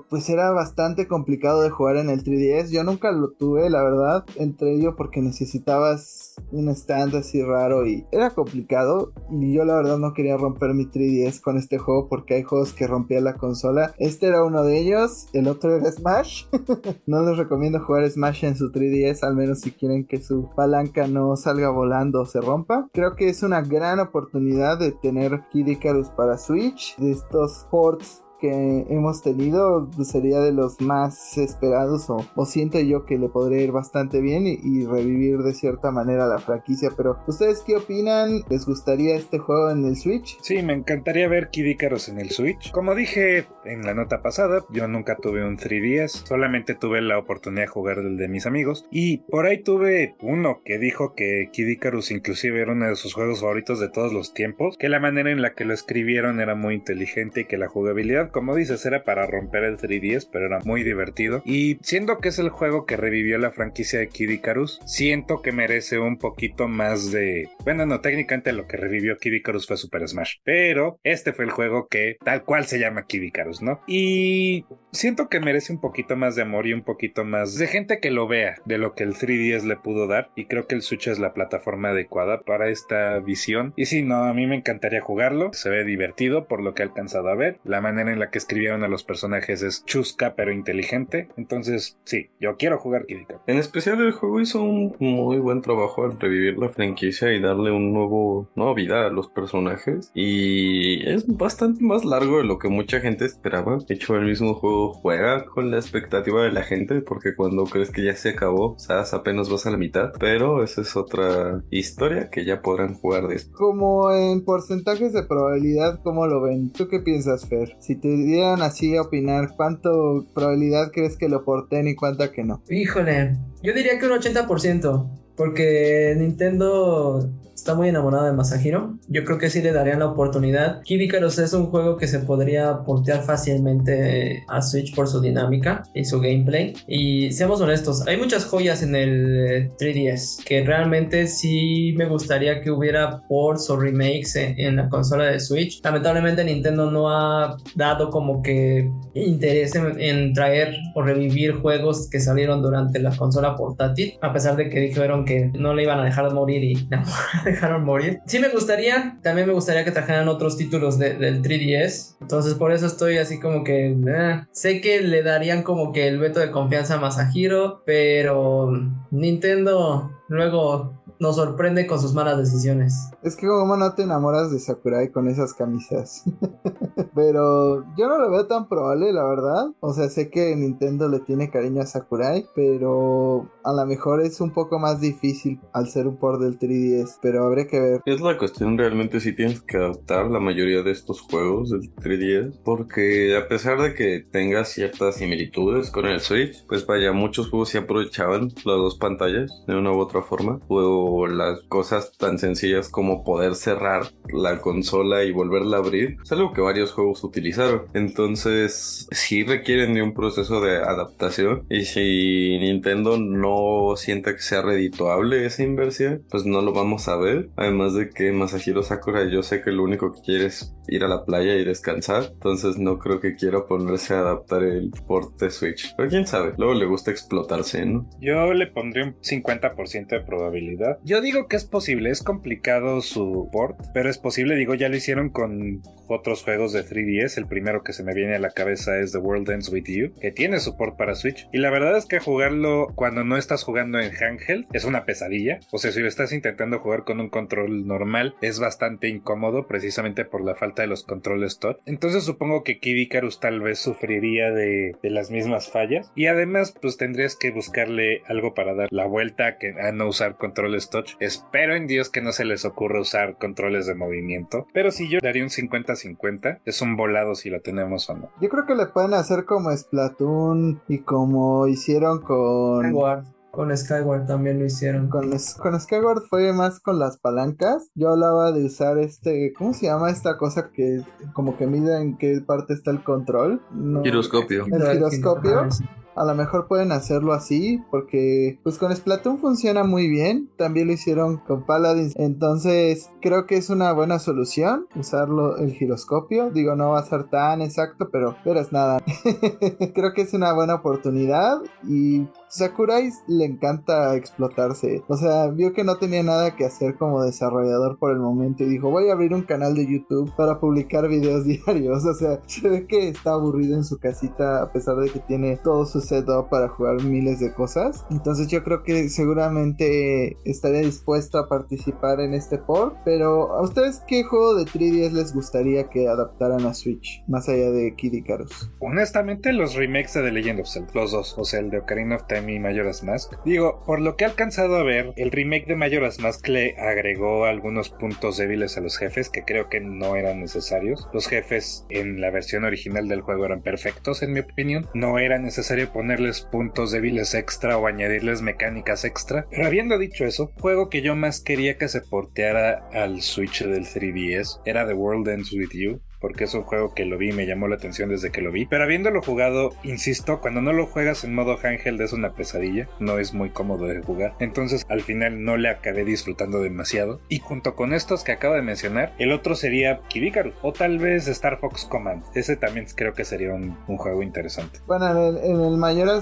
pues era bastante complicado de jugar en el 3DS. Yo nunca lo tuve, la verdad. Entre ello porque necesitabas un stand así raro y era complicado. Y yo la verdad no quería romper mi 3DS con este juego porque hay juegos que rompían la consola. Este era uno de ellos. El otro era Smash. <laughs> no les recomiendo jugar Smash en su 3DS, al menos si quieren que su palanca no salga volando o se rompa. Creo que es una gran oportunidad de tener Kid Icarus para Switch. De estos ports que hemos tenido pues, sería de los más esperados o, siento yo que le podría ir bastante bien y, revivir de cierta manera la franquicia. Pero ¿ustedes qué opinan? ¿Les gustaría este juego en el Switch? Sí, me encantaría ver Kid Icarus en el Switch. Como dije en la nota pasada, yo nunca tuve un 3DS, solamente tuve la oportunidad de jugar del de mis amigos y por ahí tuve uno que dijo que Kid Icarus inclusive era uno de sus juegos favoritos de todos los tiempos, que la manera en la que lo escribieron era muy inteligente y que la jugabilidad, como dices, era para romper el 3DS, pero era muy divertido. Y siendo que es el juego que revivió la franquicia de Kid Icarus, siento que merece un poquito más de... Bueno, no, técnicamente lo que revivió Kid Icarus fue Super Smash, pero este fue el juego que tal cual se llama Kid Icarus, ¿no? Y siento que merece un poquito más de amor y un poquito más de gente que lo vea de lo que el 3DS le pudo dar y creo que el Switch es la plataforma adecuada para esta visión. Y si no, a mí me encantaría jugarlo, se ve divertido por lo que he alcanzado a ver, la manera en la que escribieron a los personajes es chusca pero inteligente, entonces sí, yo quiero jugar Kid Icarus. En especial el juego hizo un muy buen trabajo al revivir la franquicia y darle un nuevo, nueva vida a los personajes y es bastante más largo de lo que mucha gente esperaba. De hecho, el mismo juego juega con la expectativa de la gente porque cuando crees que ya se acabó, o sea, apenas vas a la mitad, pero esa es otra historia que ya podrán jugar de esto. Como en porcentajes de probabilidad, ¿cómo lo ven? ¿Tú qué piensas, Fer? Si te dieran así a opinar, ¿cuánto probabilidad crees que lo porten y cuánta que no? Híjole, yo diría que un 80%, porque Nintendo está muy enamorado de Masahiro. Yo creo que sí le darían la oportunidad. Kid Icarus es un juego que se podría portear fácilmente a Switch por su dinámica y su gameplay. Y seamos honestos, hay muchas joyas en el 3DS que realmente sí me gustaría que hubiera ports o remakes en, la consola de Switch. Lamentablemente Nintendo no ha dado como que interés en, traer o revivir juegos que salieron durante la consola portátil, a pesar de que dijeron que no le iban a dejar morir y <laughs> dejaron morir. Sí me gustaría, también me gustaría que trajeran otros títulos del 3DS. Entonces por eso estoy así como que... Eh, sé que le darían como que el veto de confianza a Masahiro, pero Nintendo luego nos sorprende con sus malas decisiones. Es que como no te enamoras de Sakurai con esas camisas. <laughs> <laughs> pero yo no lo veo tan probable, la verdad. O sea, sé que Nintendo le tiene cariño a Sakurai, pero a lo mejor es un poco más difícil al ser un port del 3DS, pero habría que ver. Es la cuestión realmente si tienes que adaptar la mayoría de estos juegos del 3DS, porque a pesar de que tenga ciertas similitudes con el Switch, pues vaya, muchos juegos sí aprovechaban las dos pantallas de una u otra forma. Juego las cosas tan sencillas como poder cerrar la consola y volverla a abrir es algo que varios juegos utilizaron. Entonces, sí requieren de un proceso de adaptación y si Nintendo no siente que sea redituable esa inversión, pues no lo vamos a ver. Además de que Masahiro Sakura yo sé que lo único que quiere es ir a la playa y descansar, entonces no creo que quiera ponerse a adaptar el port de Switch. Pero quién sabe, luego le gusta explotarse, ¿no? Yo le pondría un 50% de probabilidad yo digo que es posible, es complicado su port, pero es posible, digo, ya lo hicieron con otros juegos de 3DS. El primero que se me viene a la cabeza es The World Ends With You, que tiene support para Switch. Y la verdad es que jugarlo cuando no estás jugando en handheld es una pesadilla. O sea, si estás intentando jugar con un control normal, es bastante incómodo precisamente por la falta de los controles touch. Entonces supongo que Kid Icarus tal vez sufriría de, las mismas fallas. Y además, pues tendrías que buscarle algo para dar la vuelta a, no usar controles touch. Espero en Dios que no se les ocurra usar controles de movimiento. Pero si yo daría un 50 50, es un volado si lo tenemos o no. Yo creo que le pueden hacer como Splatoon y como hicieron con... Skyward. Con Skyward también lo hicieron. Con, con Skyward fue más con las palancas. Yo hablaba de usar este. ¿Cómo se llama esta cosa que como que mide en qué parte está el control? giroscopio. El giroscopio a lo mejor pueden hacerlo así porque pues con Splatoon funciona muy bien, también lo hicieron con Paladins, entonces creo que es una buena solución usarlo el giroscopio, digo no va a ser tan exacto pero, pero es nada, <laughs> creo que es una buena oportunidad y Sakurai le encanta explotarse. O sea, vio que no tenía nada que hacer como desarrollador por el momento y dijo, voy a abrir un canal de YouTube para publicar videos <laughs> diarios. O sea, se ve que está aburrido en su casita a pesar de que tiene todo su setup para jugar miles de cosas. Entonces yo creo que seguramente estaría dispuesto a participar en este port. Pero ¿a ustedes qué juego de 3DS les gustaría que adaptaran a Switch? Más allá de Kid Icarus. Honestamente, los remakes de The Legend of Zelda, los dos, o sea, el de Ocarina of Time y Majora's Mask. Digo, por lo que he alcanzado a ver, el remake de Majora's Mask le agregó algunos puntos débiles a los jefes que creo que no eran necesarios. Los jefes en la versión original del juego eran perfectos, en mi opinión. No era necesario ponerles puntos débiles extra o añadirles mecánicas extra. Pero habiendo dicho eso, juego que yo más quería que se porteara al Switch del 3DS era The World Ends With You porque es un juego que lo vi y me llamó la atención desde que lo vi. Pero habiéndolo jugado, insisto, cuando no lo juegas en modo handheld es una pesadilla, no es muy cómodo de jugar. Entonces al final no le acabé disfrutando demasiado. Y junto con estos que acabo de mencionar, el otro sería Kibikaru o tal vez Star Fox Command. Ese también creo que sería un, juego interesante. Bueno, en el, en el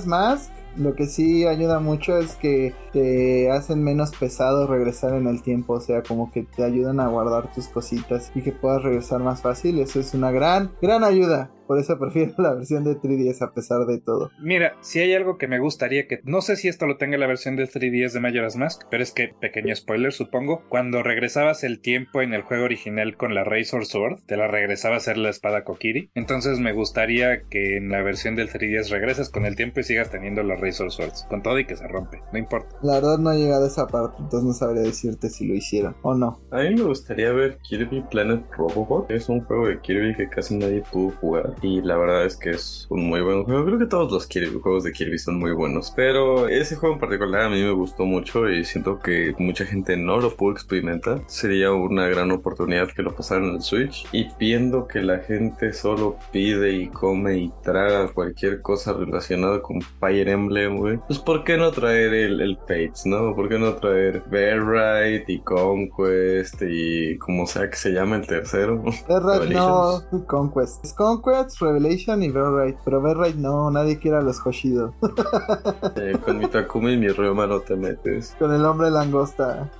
Mask lo que sí ayuda mucho es que te hacen menos pesado regresar en el tiempo, o sea, como que te ayudan a guardar tus cositas y que puedas regresar más fácil. Eso es una gran, gran ayuda. Por eso prefiero <laughs> la versión de 3DS a pesar de todo. Mira, si hay algo que me gustaría que... No sé si esto lo tenga la versión de 3DS de Majora's Mask, pero es que, pequeño spoiler supongo, cuando regresabas el tiempo en el juego original con la Razor Sword, te la regresaba a ser la espada Kokiri. Entonces me gustaría que en la versión del 3DS regreses con el tiempo y sigas teniendo la Razor Swords, con todo y que se rompe, no importa. La verdad no he llegado a esa parte, entonces no sabría decirte si lo hicieron o no. A mí me gustaría ver Kirby Planet Robobot. Es un juego de Kirby que casi nadie pudo jugar y la verdad es que es un muy buen juego. Creo que todos los juegos de Kirby son muy buenos, pero ese juego en particular a mí me gustó mucho y siento que mucha gente no lo pudo experimentar. Sería una gran oportunidad que lo pasaran en el Switch y viendo que la gente solo pide y come y traga cualquier cosa relacionada con Fire Emblem, güey. Pues ¿por qué no traer el, el Fates, no? ¿Por qué no traer Bear y Conquest y como sea que se llame el tercero? <laughs> No, Conquest. Es Revelation y Right, pero Right no, nadie quiere a los Hoshido. Eh, con mi Takumi y mi Ryoma no te metes. Con el hombre langosta.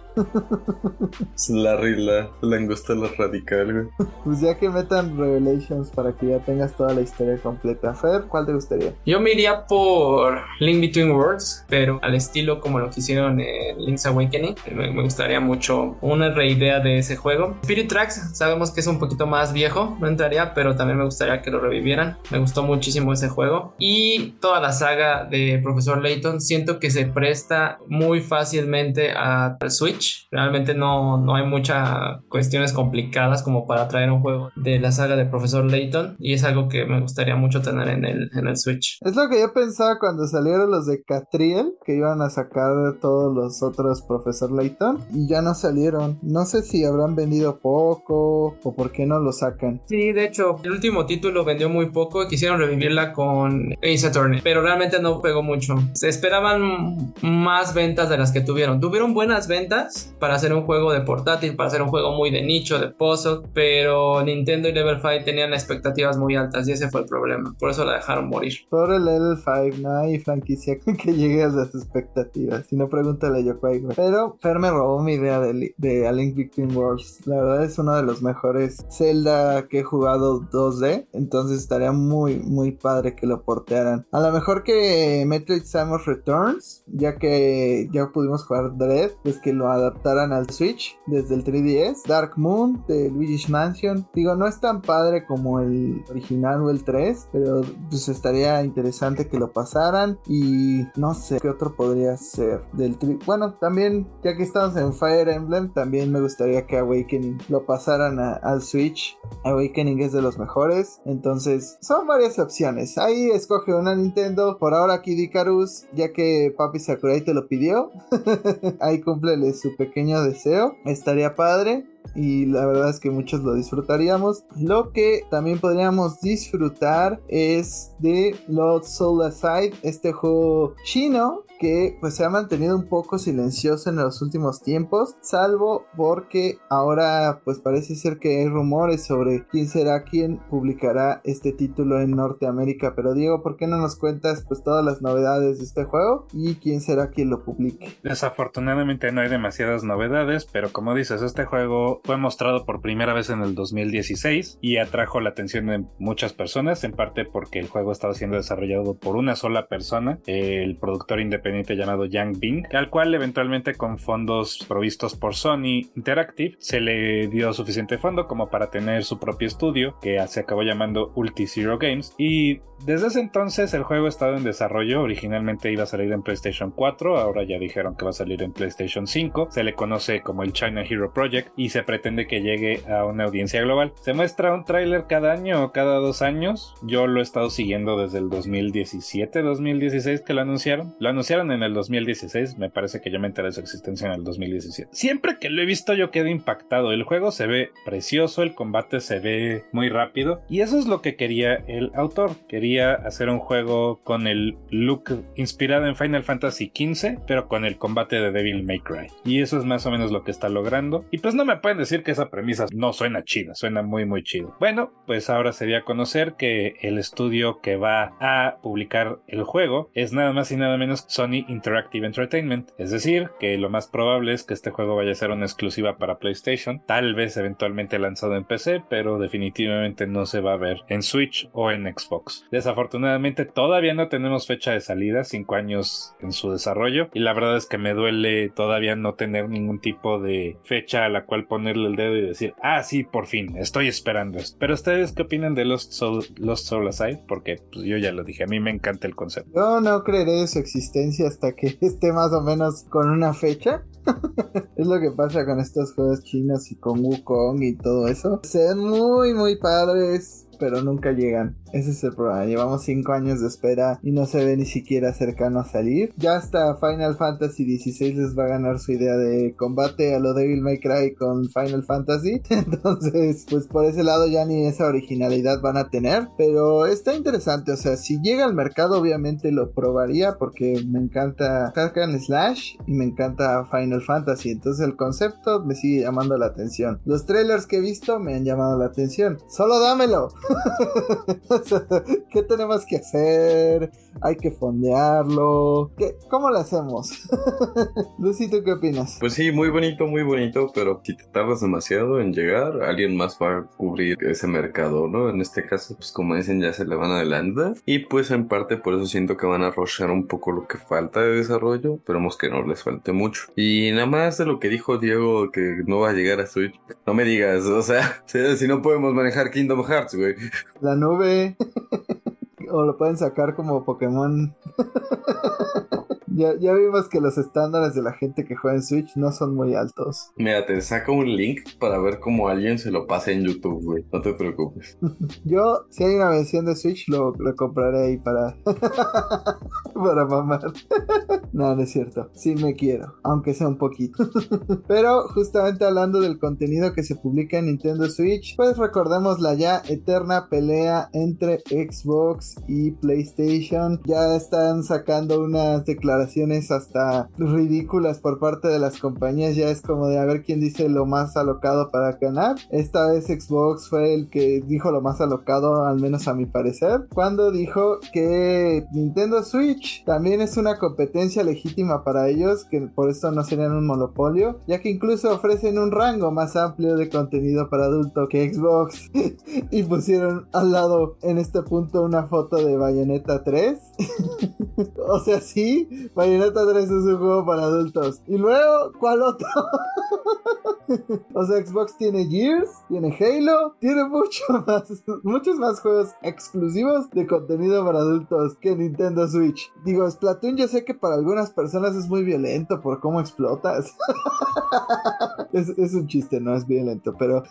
Es la rila, la radical, güey. Pues ya que metan Revelations para que ya tengas toda la historia completa. Fer, ¿cuál te gustaría? Yo me iría por Link Between Worlds, pero al estilo como lo que hicieron en Link's Awakening. Me, gustaría mucho una reidea de ese juego. Spirit Tracks, sabemos que es un poquito más viejo, no entraría, pero también me gustaría que lo revivieran. Me gustó muchísimo ese juego. Y toda la saga de Profesor Layton, siento que se presta muy fácilmente al Switch Realmente no, no hay muchas cuestiones complicadas como para traer un juego de la saga de Profesor Layton y es algo que me gustaría mucho tener en el, en el Switch. Es lo que yo pensaba cuando salieron los de Catriel, que iban a sacar todos los otros Profesor Layton y ya no salieron. No sé si habrán vendido poco o por qué no lo sacan. Sí, de hecho, el último título vendió muy poco. Quisieron revivirla con Ace Attorney, pero realmente no pegó mucho. Se esperaban más ventas de las que tuvieron. Tuvieron buenas ventas para hacer un juego de portátil, para hacer un juego muy de nicho, de puzzle, pero Nintendo y Level 5 tenían expectativas muy altas y ese fue el problema. Por eso la dejaron morir. Por el Level 5, no hay franquicia <laughs> que llegue a las expectativas. Si no, pregúntale a Yokoi, Pero Fer me robó mi idea de, de A Link Between Worlds. La verdad es uno de los mejores Zelda que he jugado 2D. Entonces estaría muy, muy padre que lo portearan. A lo mejor que Metroid Samus Returns, ya que ya pudimos jugar Dread, pues que lo adaptaran al Switch desde el 3DS. Dark Moon de Luigi's Mansion. Digo, no es tan padre como el original o el 3, pero pues estaría interesante que lo pasaran. Y no sé qué otro podría ser del Bueno, también, ya que estamos en Fire Emblem, también me gustaría que Awakening lo pasaran al Switch. Awakening es de los mejores. Entonces, son varias opciones. Ahí escoge una Nintendo. Por ahora, Kid Icarus, ya que Papi Sakurai te lo pidió. <laughs> Ahí cúmplele su pequeño deseo. Estaría padre. y la verdad es que muchos lo disfrutaríamos. Lo que también podríamos disfrutar es de Lord Soul Aside, este juego chino que pues se ha mantenido un poco silencioso en los últimos tiempos, salvo porque ahora pues parece ser que hay rumores sobre quién será quien publicará este título en Norteamérica. Pero Diego, ¿por qué no nos cuentas pues todas las novedades de este juego y quién será quien lo publique? Desafortunadamente no hay demasiadas novedades, pero como dices, este juego fue mostrado por primera vez en el 2016 y atrajo la atención de muchas personas, en parte porque el juego estaba siendo desarrollado por una sola persona, el productor independiente llamado Yang Bing, al cual eventualmente con fondos provistos por Sony Interactive se le dio suficiente fondo como para tener su propio estudio que se acabó llamando Ulti Zero Games. Y desde ese entonces el juego ha estado en desarrollo, originalmente iba a salir en PlayStation 4, ahora ya dijeron que va a salir en PlayStation 5, se le conoce como el China Hero Project y se pretende que llegue a una audiencia global. Se muestra un tráiler cada año o cada dos años, yo lo he estado siguiendo desde el 2017-2016 que lo anunciaron, lo anunciaron en el 2016, me parece que yo me enteré de su existencia en el 2017. Siempre que lo he visto yo quedo impactado, el juego se ve precioso, el combate se ve muy rápido y eso es lo que quería el autor, quería hacer un juego con el look inspirado en Final Fantasy XV, pero con el combate de Devil May Cry. Y eso es más o menos lo que está logrando. Y pues no me pueden decir que esa premisa no suena chida, suena muy muy chido. Bueno, pues ahora sería conocer que el estudio que va a publicar el juego es nada más y nada menos Sony Interactive Entertainment. Es decir, que lo más probable es que este juego vaya a ser una exclusiva para PlayStation, tal vez eventualmente lanzado en PC, pero definitivamente no se va a ver en Switch o en Xbox. Desafortunadamente todavía no tenemos fecha de salida, 5 años en su desarrollo, y la verdad es que me duele todavía no tener ningún tipo de fecha a la cual ponerle el dedo y decir, ah, sí, por fin, estoy esperando esto. Pero ustedes, ¿qué opinan de Lost Soul, Lost Soul Aside? Porque pues, yo ya lo dije, a mí me encanta el concepto. Yo no creeré su existencia hasta que <laughs> esté más o menos con una fecha. <laughs> es lo que pasa con estos juegos chinos y con Wukong y todo eso. Se ven muy, muy padres pero nunca llegan. Ese es el problema. Llevamos 5 años de espera y no se ve ni siquiera cercano a salir. Ya hasta Final Fantasy XVI les va a ganar su idea de combate a lo Devil May Cry con Final Fantasy. <laughs> Entonces, pues por ese lado ya ni esa originalidad van a tener. Pero está interesante. O sea, si llega al mercado, obviamente lo probaría porque me encanta Hack Slash y me encanta Final Fantasy. Entonces, el concepto me sigue llamando la atención. Los trailers que he visto me han llamado la atención. Solo dámelo. <laughs> <laughs> ¿Qué tenemos que hacer? Hay que fondearlo. ¿Qué? ¿Cómo lo hacemos? <laughs> Lucy, ¿tú qué opinas? Pues sí, muy bonito, muy bonito, pero si te tardas demasiado en llegar, alguien más va a cubrir ese mercado, ¿no? En este caso, pues como dicen, ya se le van adelante. Y pues en parte por eso siento que van a rochar un poco lo que falta de desarrollo. Esperemos que no les falte mucho. Y nada más de lo que dijo Diego, que no va a llegar a Switch, no me digas, o sea, <laughs> si no podemos manejar Kingdom Hearts, güey. La nube. <laughs> o lo pueden sacar como Pokémon. <laughs> Ya, ya, vimos que los estándares de la gente que juega en Switch no son muy altos. Mira, te saco un link para ver cómo alguien se lo pase en YouTube, güey. No te preocupes. <laughs> Yo, si hay una versión de Switch, lo, lo compraré ahí para. <laughs> para mamar. <laughs> no, no es cierto. Sí me quiero, aunque sea un poquito. Pero justamente hablando del contenido que se publica en Nintendo Switch, pues recordemos la ya eterna pelea entre Xbox y PlayStation. Ya están sacando unas declaraciones hasta ridículas por parte de las compañías. Ya es como de a ver quién dice lo más alocado para ganar. Esta vez Xbox fue el que dijo lo más alocado, al menos a mi parecer, cuando dijo que Nintendo Switch también es una competencia legítima para ellos, que por esto no serían un monopolio, ya que incluso ofrecen un rango más amplio de contenido para adulto que Xbox. <laughs> y pusieron al lado en este punto una foto de Bayonetta 3. <laughs> o sea, sí, Bayonetta 3 es un juego para adultos. Y luego, ¿cuál otro? <laughs> o sea, Xbox tiene Gears, tiene Halo, tiene mucho <laughs> más, muchos más juegos exclusivos de contenido para adultos que Nintendo Switch. Digo, Splatoon yo sé que para algunas personas es muy violento por cómo explotas. <laughs> es, es un chiste, no es violento, pero...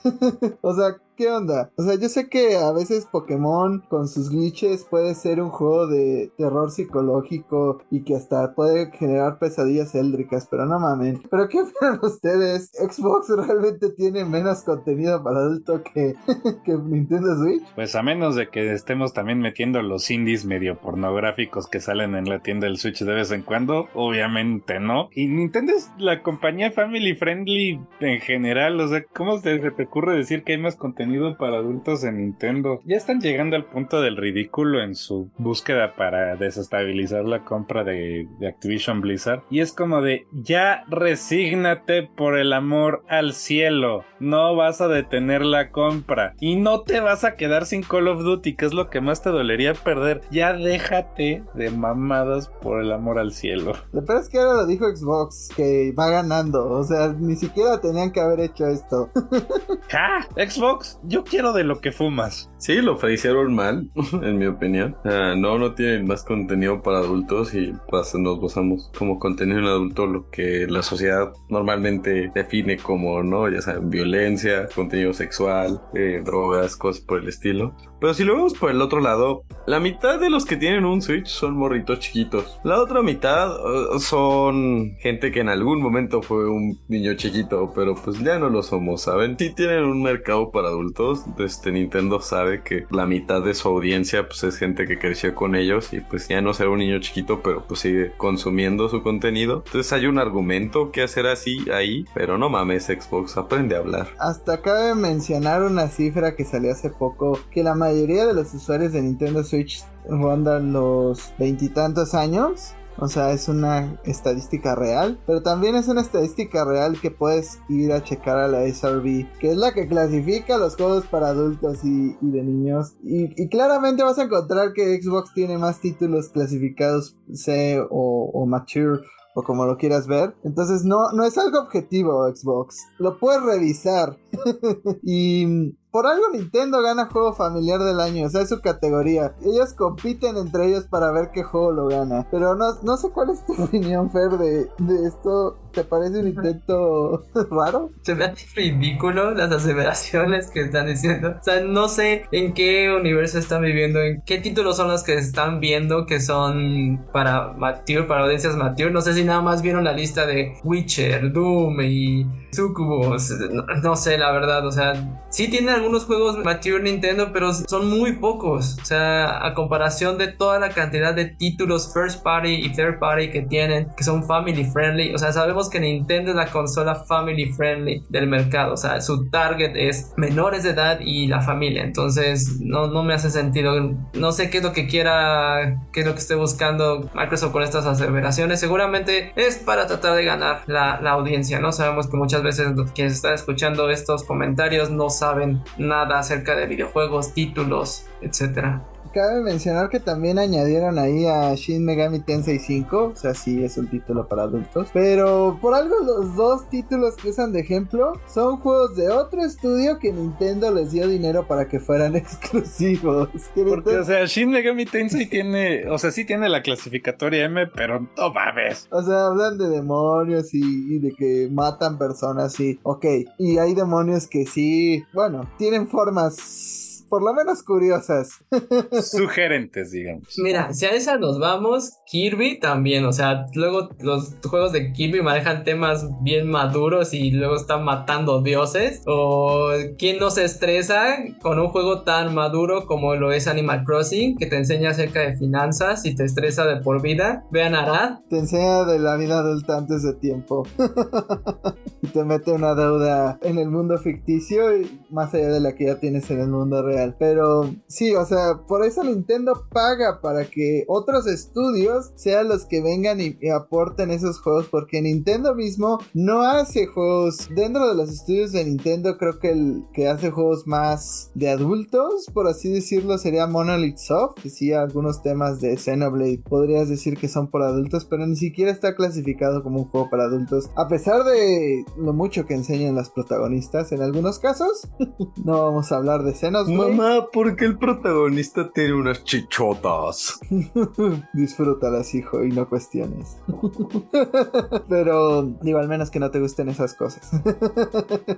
o sea, ¿qué onda? O sea, yo sé que a veces Pokémon con sus glitches puede ser un juego de terror psicológico y que hasta puede generar pesadillas éldricas, pero no mamen. ¿Pero qué opinan ustedes? Xbox realmente tiene menos contenido para adulto que, <laughs> que Nintendo Switch. Pues a menos de que estemos también metiendo los indies medio pornográficos que salen en la tienda del Switch de vez en cuando, obviamente no. Y Nintendo es la compañía family friendly en general, o sea, ¿cómo se te ocurre decir que hay más contenido para adultos en Nintendo? Ya están llegando al punto del ridículo en su búsqueda para desestabilizar la compra de, de Activision Blizzard. Y es como de, ya resígnate por el amor al cielo, no vas a detener la compra y no te vas a quedar sin Call of Duty, que es lo que más te dolería perder. Ya déjate de mamadas por el amor al cielo. Lo peor es que ahora lo dijo Xbox, que va ganando. O sea, ni siquiera tenían que haber hecho esto. <laughs> ¡Ja! Xbox, yo quiero de lo que fumas. Sí, lo hicieron mal, <laughs> en mi opinión. Ah, no, no tienen más contenido para adultos y pues gozamos como contenido en adulto lo que la sociedad normalmente define como, ¿no? Ya saben, violencia, contenido sexual, eh, drogas, cosas por el estilo. Pero si lo vemos por el otro lado, la mitad de los que tienen un Switch son morritos chiquitos. La otra mitad uh, son gente que en algún momento fue un niño chiquito, pero pues ya no lo somos, ¿saben? Si tienen un mercado para adultos, este Nintendo sabe que la mitad de su audiencia pues es gente que creció con ellos y pues ya no será un niño chiquito, pero pues sigue consumiendo su contenido. Entonces hay un argumento que hacer así ahí, pero no mames Xbox, aprende a hablar. Hasta cabe mencionar una cifra que salió hace poco, que la mayoría de los usuarios de Nintendo Switch rondan los veintitantos años. O sea, es una estadística real, pero también es una estadística real que puedes ir a checar a la SRB, que es la que clasifica los juegos para adultos y, y de niños. Y, y, claramente vas a encontrar que Xbox tiene más títulos clasificados C o, o Mature o como lo quieras ver. Entonces no, no es algo objetivo Xbox. Lo puedes revisar. <laughs> y por algo Nintendo gana juego familiar del año, o sea, es su categoría. Ellos compiten entre ellos para ver qué juego lo gana. Pero no, no sé cuál es tu <laughs> opinión, Fer, de, de esto. ¿Te parece un intento <laughs> raro? Se me hace ridículo las aseveraciones que están diciendo. O sea, no sé en qué universo están viviendo, en qué títulos son los que están viendo que son para mature, para audiencias mature. No sé si nada más vieron la lista de Witcher, Doom y Sucubus. No, no sé, la verdad. O sea, sí tienen algunos juegos mature Nintendo, pero son muy pocos. O sea, a comparación de toda la cantidad de títulos first party y third party que tienen, que son family friendly. O sea, sabemos que Nintendo es la consola family friendly del mercado. O sea, su target es menores de edad y la familia. Entonces, no, no me hace sentido. No sé qué es lo que quiera, qué es lo que esté buscando Microsoft con estas aseveraciones. Seguramente es para tratar de ganar la, la audiencia, ¿no? Sabemos que muchas veces quienes están escuchando estos comentarios no saben nada acerca de videojuegos, títulos, etcétera. Cabe mencionar que también añadieron ahí a Shin Megami Tensei 5, o sea, sí es un título para adultos, pero por algo los dos títulos que usan de ejemplo son juegos de otro estudio que Nintendo les dio dinero para que fueran <laughs> exclusivos. Que Porque, o sea, Shin Megami Tensei tiene, o sea, sí tiene la clasificatoria M, pero no mames. O sea, hablan de demonios y, y de que matan personas y... Ok, y hay demonios que sí, bueno, tienen formas por lo menos curiosas. <laughs> Sugerentes, digamos. Mira, si a esa nos vamos, Kirby también, o sea, luego los juegos de Kirby manejan temas bien maduros y luego están matando dioses. O quién no se estresa con un juego tan maduro como lo es Animal Crossing, que te enseña acerca de finanzas y te estresa de por vida. Vean Arad, Te enseña de la vida adulta antes de tiempo. <laughs> y te mete una deuda en el mundo ficticio y más allá de la que ya tienes en el mundo real. Pero sí, o sea, por eso Nintendo paga para que otros estudios sean los que vengan y, aporten esos juegos. Porque Nintendo mismo no hace juegos. Dentro de los estudios de Nintendo, creo que el que hace juegos más de adultos, por así decirlo, sería Monolith Soft. Que sí, algunos temas de Xenoblade podrías decir que son por adultos, pero ni siquiera está clasificado como un juego para adultos. A pesar de lo mucho que enseñan las protagonistas, en algunos casos, <laughs> no vamos a hablar de Xenos. Muy, Mamá, <laughs> ¿por qué el protagonista tiene unas chichotas? <laughs> Disfrútalas, hijo, y no cuestiones. <laughs> Pero digo, al menos que no te gusten esas cosas.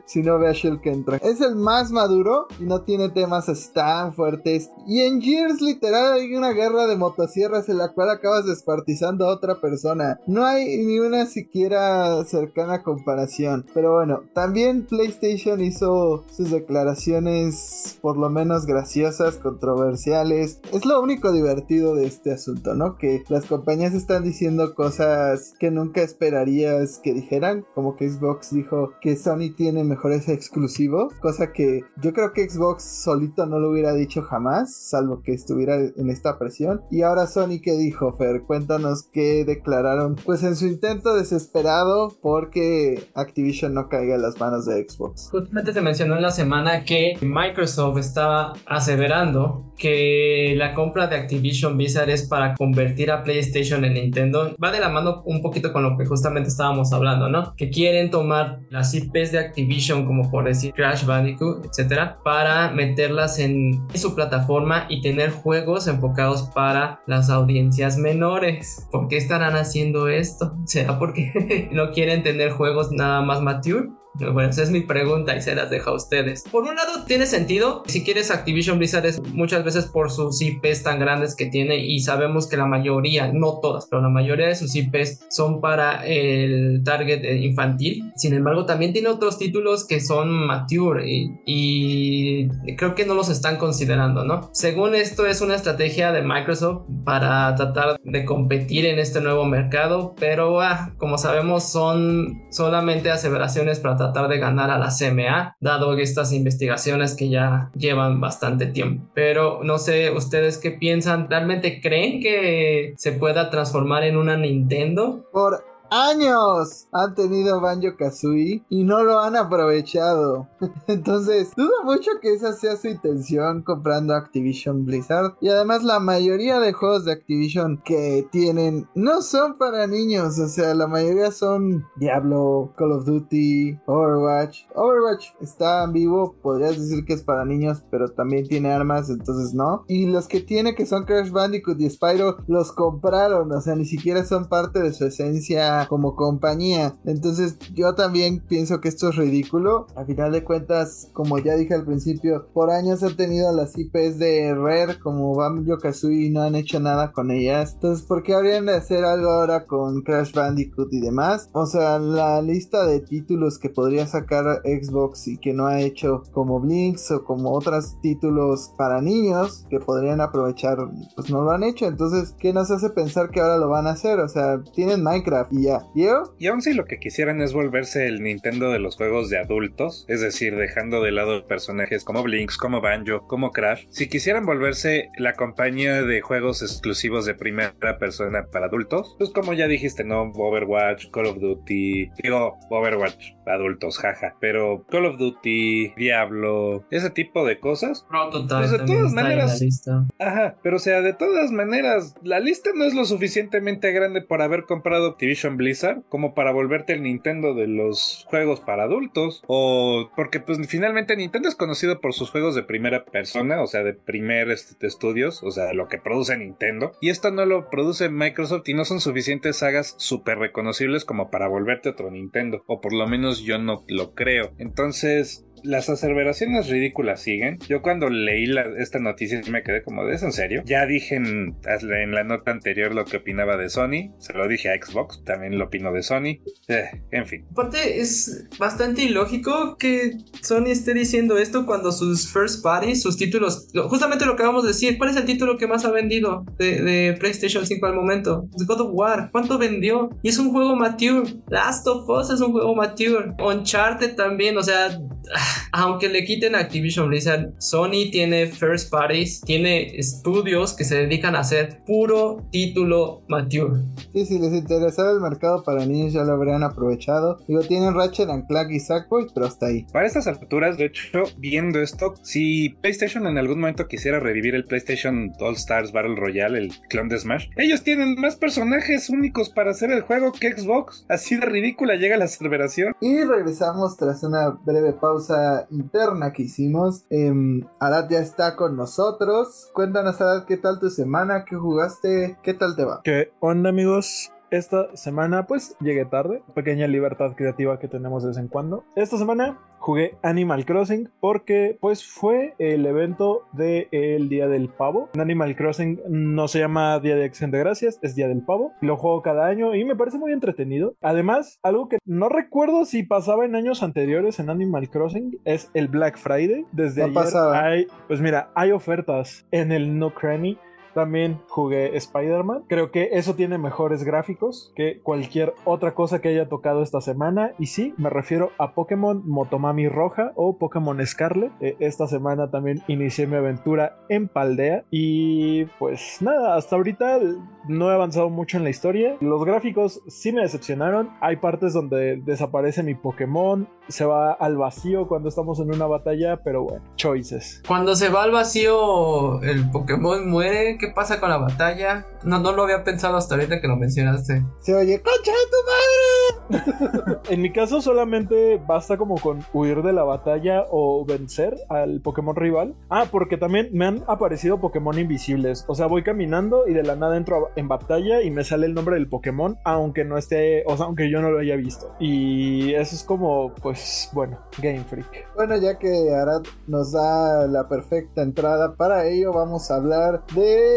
si no ve a Shulkentra. Es el más maduro y no tiene temas tan fuertes. Y en Gears literal hay una guerra de motosierras en la cual acabas despartizando a otra persona. No hay ni una siquiera cercana comparación. Pero bueno, también PlayStation hizo sus declaraciones por lo menos graciosas, controversiales. Es lo único divertido de este asunto, ¿no? Que las compañías están diciendo cosas que nunca esperarías que dijeran, como que Xbox dijo que Sony tiene mejores exclusivos, cosa que yo creo que Xbox solito no lo hubiera dicho jamás, salvo que estuviera en esta presión. Y ahora Sony, ¿qué dijo, Fer? Cuéntanos qué declararon, pues en su intento desesperado porque Activision no caiga en las manos de Xbox. Justamente se mencionó en la semana que Microsoft estaba aseverando que la compra de Activision Blizzard es para convertir a PlayStation en Nintendo. Va de la mano un poquito con lo que justamente estábamos hablando, ¿no? Que quieren tomar las IPs de Activision, como por decir Crash Bandicoot, etcétera, para meterlas en su plataforma y tener juegos enfocados para las audiencias menores. ¿Por qué estarán haciendo esto? <laughs> ¿Será porque <laughs> no quieren tener juegos nada más mature? Bueno, esa es mi pregunta y se las dejo a ustedes. Por un lado, tiene sentido. Si quieres, Activision Blizzard es muchas veces por sus IPs tan grandes que tiene y sabemos que la mayoría, no todas, pero la mayoría de sus IPs son para el target infantil. Sin embargo, también tiene otros títulos que son mature y, y creo que no los están considerando, ¿no? Según esto, es una estrategia de Microsoft para tratar de competir en este nuevo mercado, pero ah, como sabemos, son solamente aseveraciones para tratar de ganar a la CMA, dado estas investigaciones que ya llevan bastante tiempo. Pero no sé, ¿ustedes qué piensan? ¿Realmente creen que se pueda transformar en una Nintendo? Por años han tenido Banjo Kazooie y no lo han aprovechado. <laughs> Entonces, dudo mucho que esa sea su intención comprando Activision Blizzard. Y además, la mayoría de juegos de Activision que tienen no son para niños. O sea, la mayoría son Diablo, Call of Duty, Overwatch. Overwatch está en vivo, podrías decir que es para niños, pero también tiene armas, entonces no. Y los que tiene que son Crash Bandicoot y Spyro los compraron. O sea, ni siquiera son parte de su esencia como compañía. Entonces yo también pienso que esto es ridículo. A final de cuentas, como ya dije al principio, por años han tenido las IPs de Rare como Banjo Kazooie y no han hecho nada con ellas. Entonces, ¿por qué habrían de hacer algo ahora con Crash Bandicoot y demás? O sea, la lista de títulos que podría sacar Xbox y que no ha hecho como Blinks o como otros títulos para niños que podrían aprovechar, pues no lo han hecho. Entonces, ¿qué nos hace pensar que ahora lo van a hacer? O sea, tienen Minecraft y ya. Y aún si lo que quisieran es volverse el Nintendo de los juegos de adultos, es decir, dejando de lado personajes como Blinks, como Banjo, como Crash, si quisieran volverse la compañía de juegos exclusivos de primera persona para adultos, pues como ya dijiste, ¿no? Overwatch, Call of Duty, digo, Overwatch, adultos, jaja, pero Call of Duty, Diablo, ese tipo de cosas. pues de todas maneras, ajá, pero o sea, de todas maneras, la lista no es lo suficientemente grande por haber comprado Activision Blizzard como para volverte el Nintendo de los juegos para adultos o porque pues finalmente Nintendo es conocido por sus juegos de primera persona, o sea, de primer este, estudios, o sea, lo que produce Nintendo y esto no lo produce Microsoft y no son suficientes sagas súper reconocibles como para volverte otro Nintendo o por lo menos yo no lo creo. Entonces, las aseveraciones ridículas siguen. Yo cuando leí esta noticia me quedé como, ¿es en serio? Ya dije en, la nota anterior lo que opinaba de Sony, se lo dije a Xbox, también lo opino de Sony, eh, en fin. Aparte es bastante ilógico que Sony esté diciendo esto cuando sus first parties, sus títulos, justamente lo que vamos a decir, ¿cuál es el título que más ha vendido de, PlayStation 5 al momento? God of War, ¿cuánto vendió? Y es un juego mature, Last of Us es un juego mature, Uncharted también, o sea aunque le quiten Activision Blizzard, Sony tiene first parties, tiene estudios que se dedican a hacer puro título mature. Sí, si les interesaba el mercado para niños ya lo habrían aprovechado. Digo, tienen Ratchet and Clank y Sackboy, pero hasta ahí. Para estas alturas, de hecho, viendo esto, si PlayStation en algún momento quisiera revivir el PlayStation All Stars Battle Royale, el clon de Smash, ellos tienen más personajes únicos para hacer el juego que Xbox. Así de ridícula llega la celebración. Y regresamos tras una breve pausa pausa interna que hicimos. Eh, Arad ya está con nosotros. Cuéntanos, Arad, qué tal tu semana, qué jugaste, qué tal te va. ¿Qué onda, amigos? Esta semana pues llegué tarde, pequeña libertad creativa que tenemos de vez en cuando. Esta semana jugué Animal Crossing porque pues fue el evento del Día del Pavo. En Animal Crossing no se llama Día de Acción de Gracias, es Día del Pavo. Lo juego cada año y me parece muy entretenido. Además, algo que no recuerdo si pasaba en años anteriores en Animal Crossing es el Black Friday. Desde No ayer pasaba. hay, pues mira, hay ofertas en el No Cranny. También jugué Spider-Man. Creo que eso tiene mejores gráficos que cualquier otra cosa que haya tocado esta semana. Y sí, me refiero a Pokémon Motomami Roja o Pokémon Scarlet. Eh, esta semana también inicié mi aventura en Paldea. Y pues nada, hasta ahorita no he avanzado mucho en la historia. Los gráficos sí me decepcionaron. Hay partes donde desaparece mi Pokémon. Se va al vacío cuando estamos en una batalla. Pero bueno, choices. Cuando se va al vacío, el Pokémon muere. ¿Qué pasa con la batalla? No, no lo había pensado hasta ahorita que lo mencionaste. Se oye, concha de tu madre. <laughs> En mi caso solamente basta como con huir de la batalla o vencer al Pokémon rival. Ah, porque también me han aparecido Pokémon invisibles. O sea, voy caminando y de la nada entro en batalla y me sale el nombre del Pokémon, aunque no esté, o sea, aunque yo no lo haya visto. Y eso es como, pues, bueno, Game Freak. Bueno, ya que Arad nos da la perfecta entrada para ello, vamos a hablar de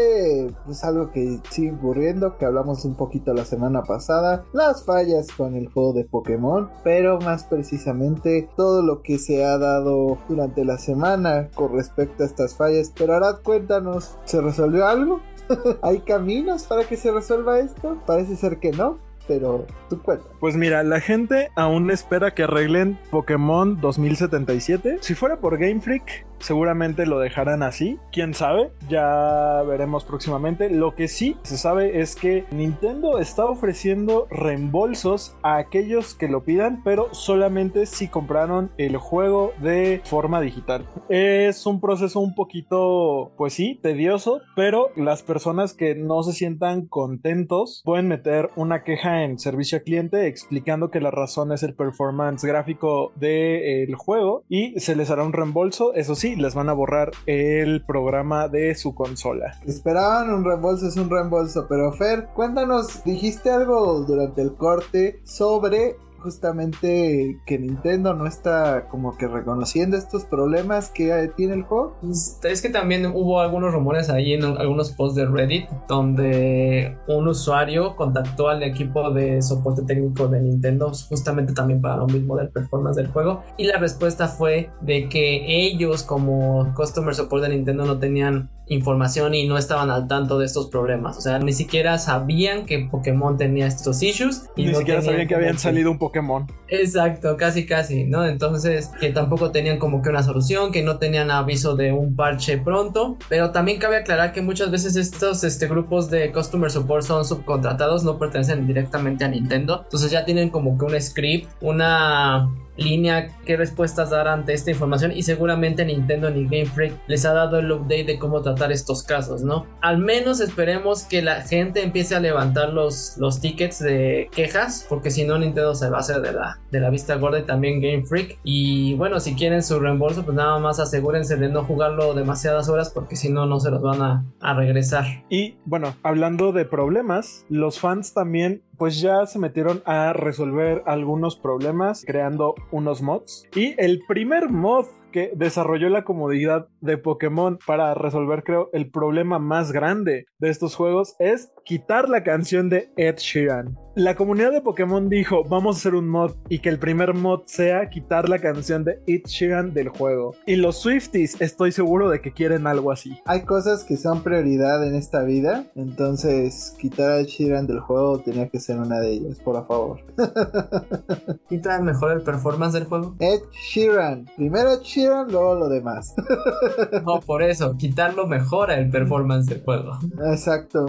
pues, algo que sigue ocurriendo, que hablamos un poquito la semana pasada, las fallas con el juego de Pokémon, pero más precisamente todo lo que se ha dado durante la semana con respecto a estas fallas. Pero Arad, cuéntanos, ¿se resolvió algo? <laughs> ¿Hay caminos para que se resuelva esto? Parece ser que no, pero tú cuentas. Pues mira, la gente aún espera que arreglen Pokémon 2077. Si fuera por Game Freak, seguramente lo dejarán así. Quién sabe, ya veremos próximamente. Lo que sí se sabe es que Nintendo está ofreciendo reembolsos a aquellos que lo pidan, pero solamente si compraron el juego de forma digital. Es un proceso un poquito, pues sí, tedioso, pero las personas que no se sientan contentos pueden meter una queja en servicio al cliente explicando que la razón es el performance gráfico del juego y se les hará un reembolso. Eso sí, les van a borrar el programa de su consola. Esperaban un reembolso, es un reembolso. Pero Fer, cuéntanos, dijiste algo durante el corte sobre justamente que Nintendo no está como que reconociendo estos problemas que tiene el juego. Es que también hubo algunos rumores ahí en algunos posts de Reddit donde un usuario contactó al equipo de soporte técnico de Nintendo justamente también para lo mismo del performance del juego y la respuesta fue de que ellos como customer support de Nintendo no tenían información y no estaban al tanto de estos problemas, o sea, ni siquiera sabían que Pokémon tenía estos issues y Ni no siquiera sabían que habían salido un Pokémon. Exacto, casi casi, ¿no? Entonces, que tampoco tenían como que una solución, que no tenían aviso de un parche pronto, pero también cabe aclarar que muchas veces estos este, grupos de customer support son subcontratados, no pertenecen directamente a Nintendo, entonces ya tienen como que un script, una línea qué respuestas dar ante esta información y seguramente Nintendo ni Game Freak les ha dado el update de cómo tratar estos casos, ¿no? Al menos esperemos que la gente empiece a levantar los, los tickets de quejas, porque si no Nintendo se va a hacer de la, de la vista gorda y también Game Freak. Y bueno, si quieren su reembolso, pues nada más asegúrense de no jugarlo demasiadas horas, porque si no, no se los van a, a regresar. Y bueno, hablando de problemas, los fans también pues ya se metieron a resolver algunos problemas creando unos mods. Y el primer mod que desarrolló la comodidad de Pokémon para resolver, creo, el problema más grande de estos juegos es quitar la canción de Ed Sheeran. La comunidad de Pokémon dijo, vamos a hacer un mod y que el primer mod sea quitar la canción de Ed Sheeran del juego. Y los Swifties estoy seguro de que quieren algo así. Hay cosas que son prioridad en esta vida, entonces quitar a Ed Sheeran del juego tenía que ser una de ellas, por favor. <laughs> ¿Quita mejor el performance del juego? Ed Sheeran, primero Ed Sheeran, luego lo demás. <laughs> No, por eso, quitarlo mejora el performance del juego. Exacto.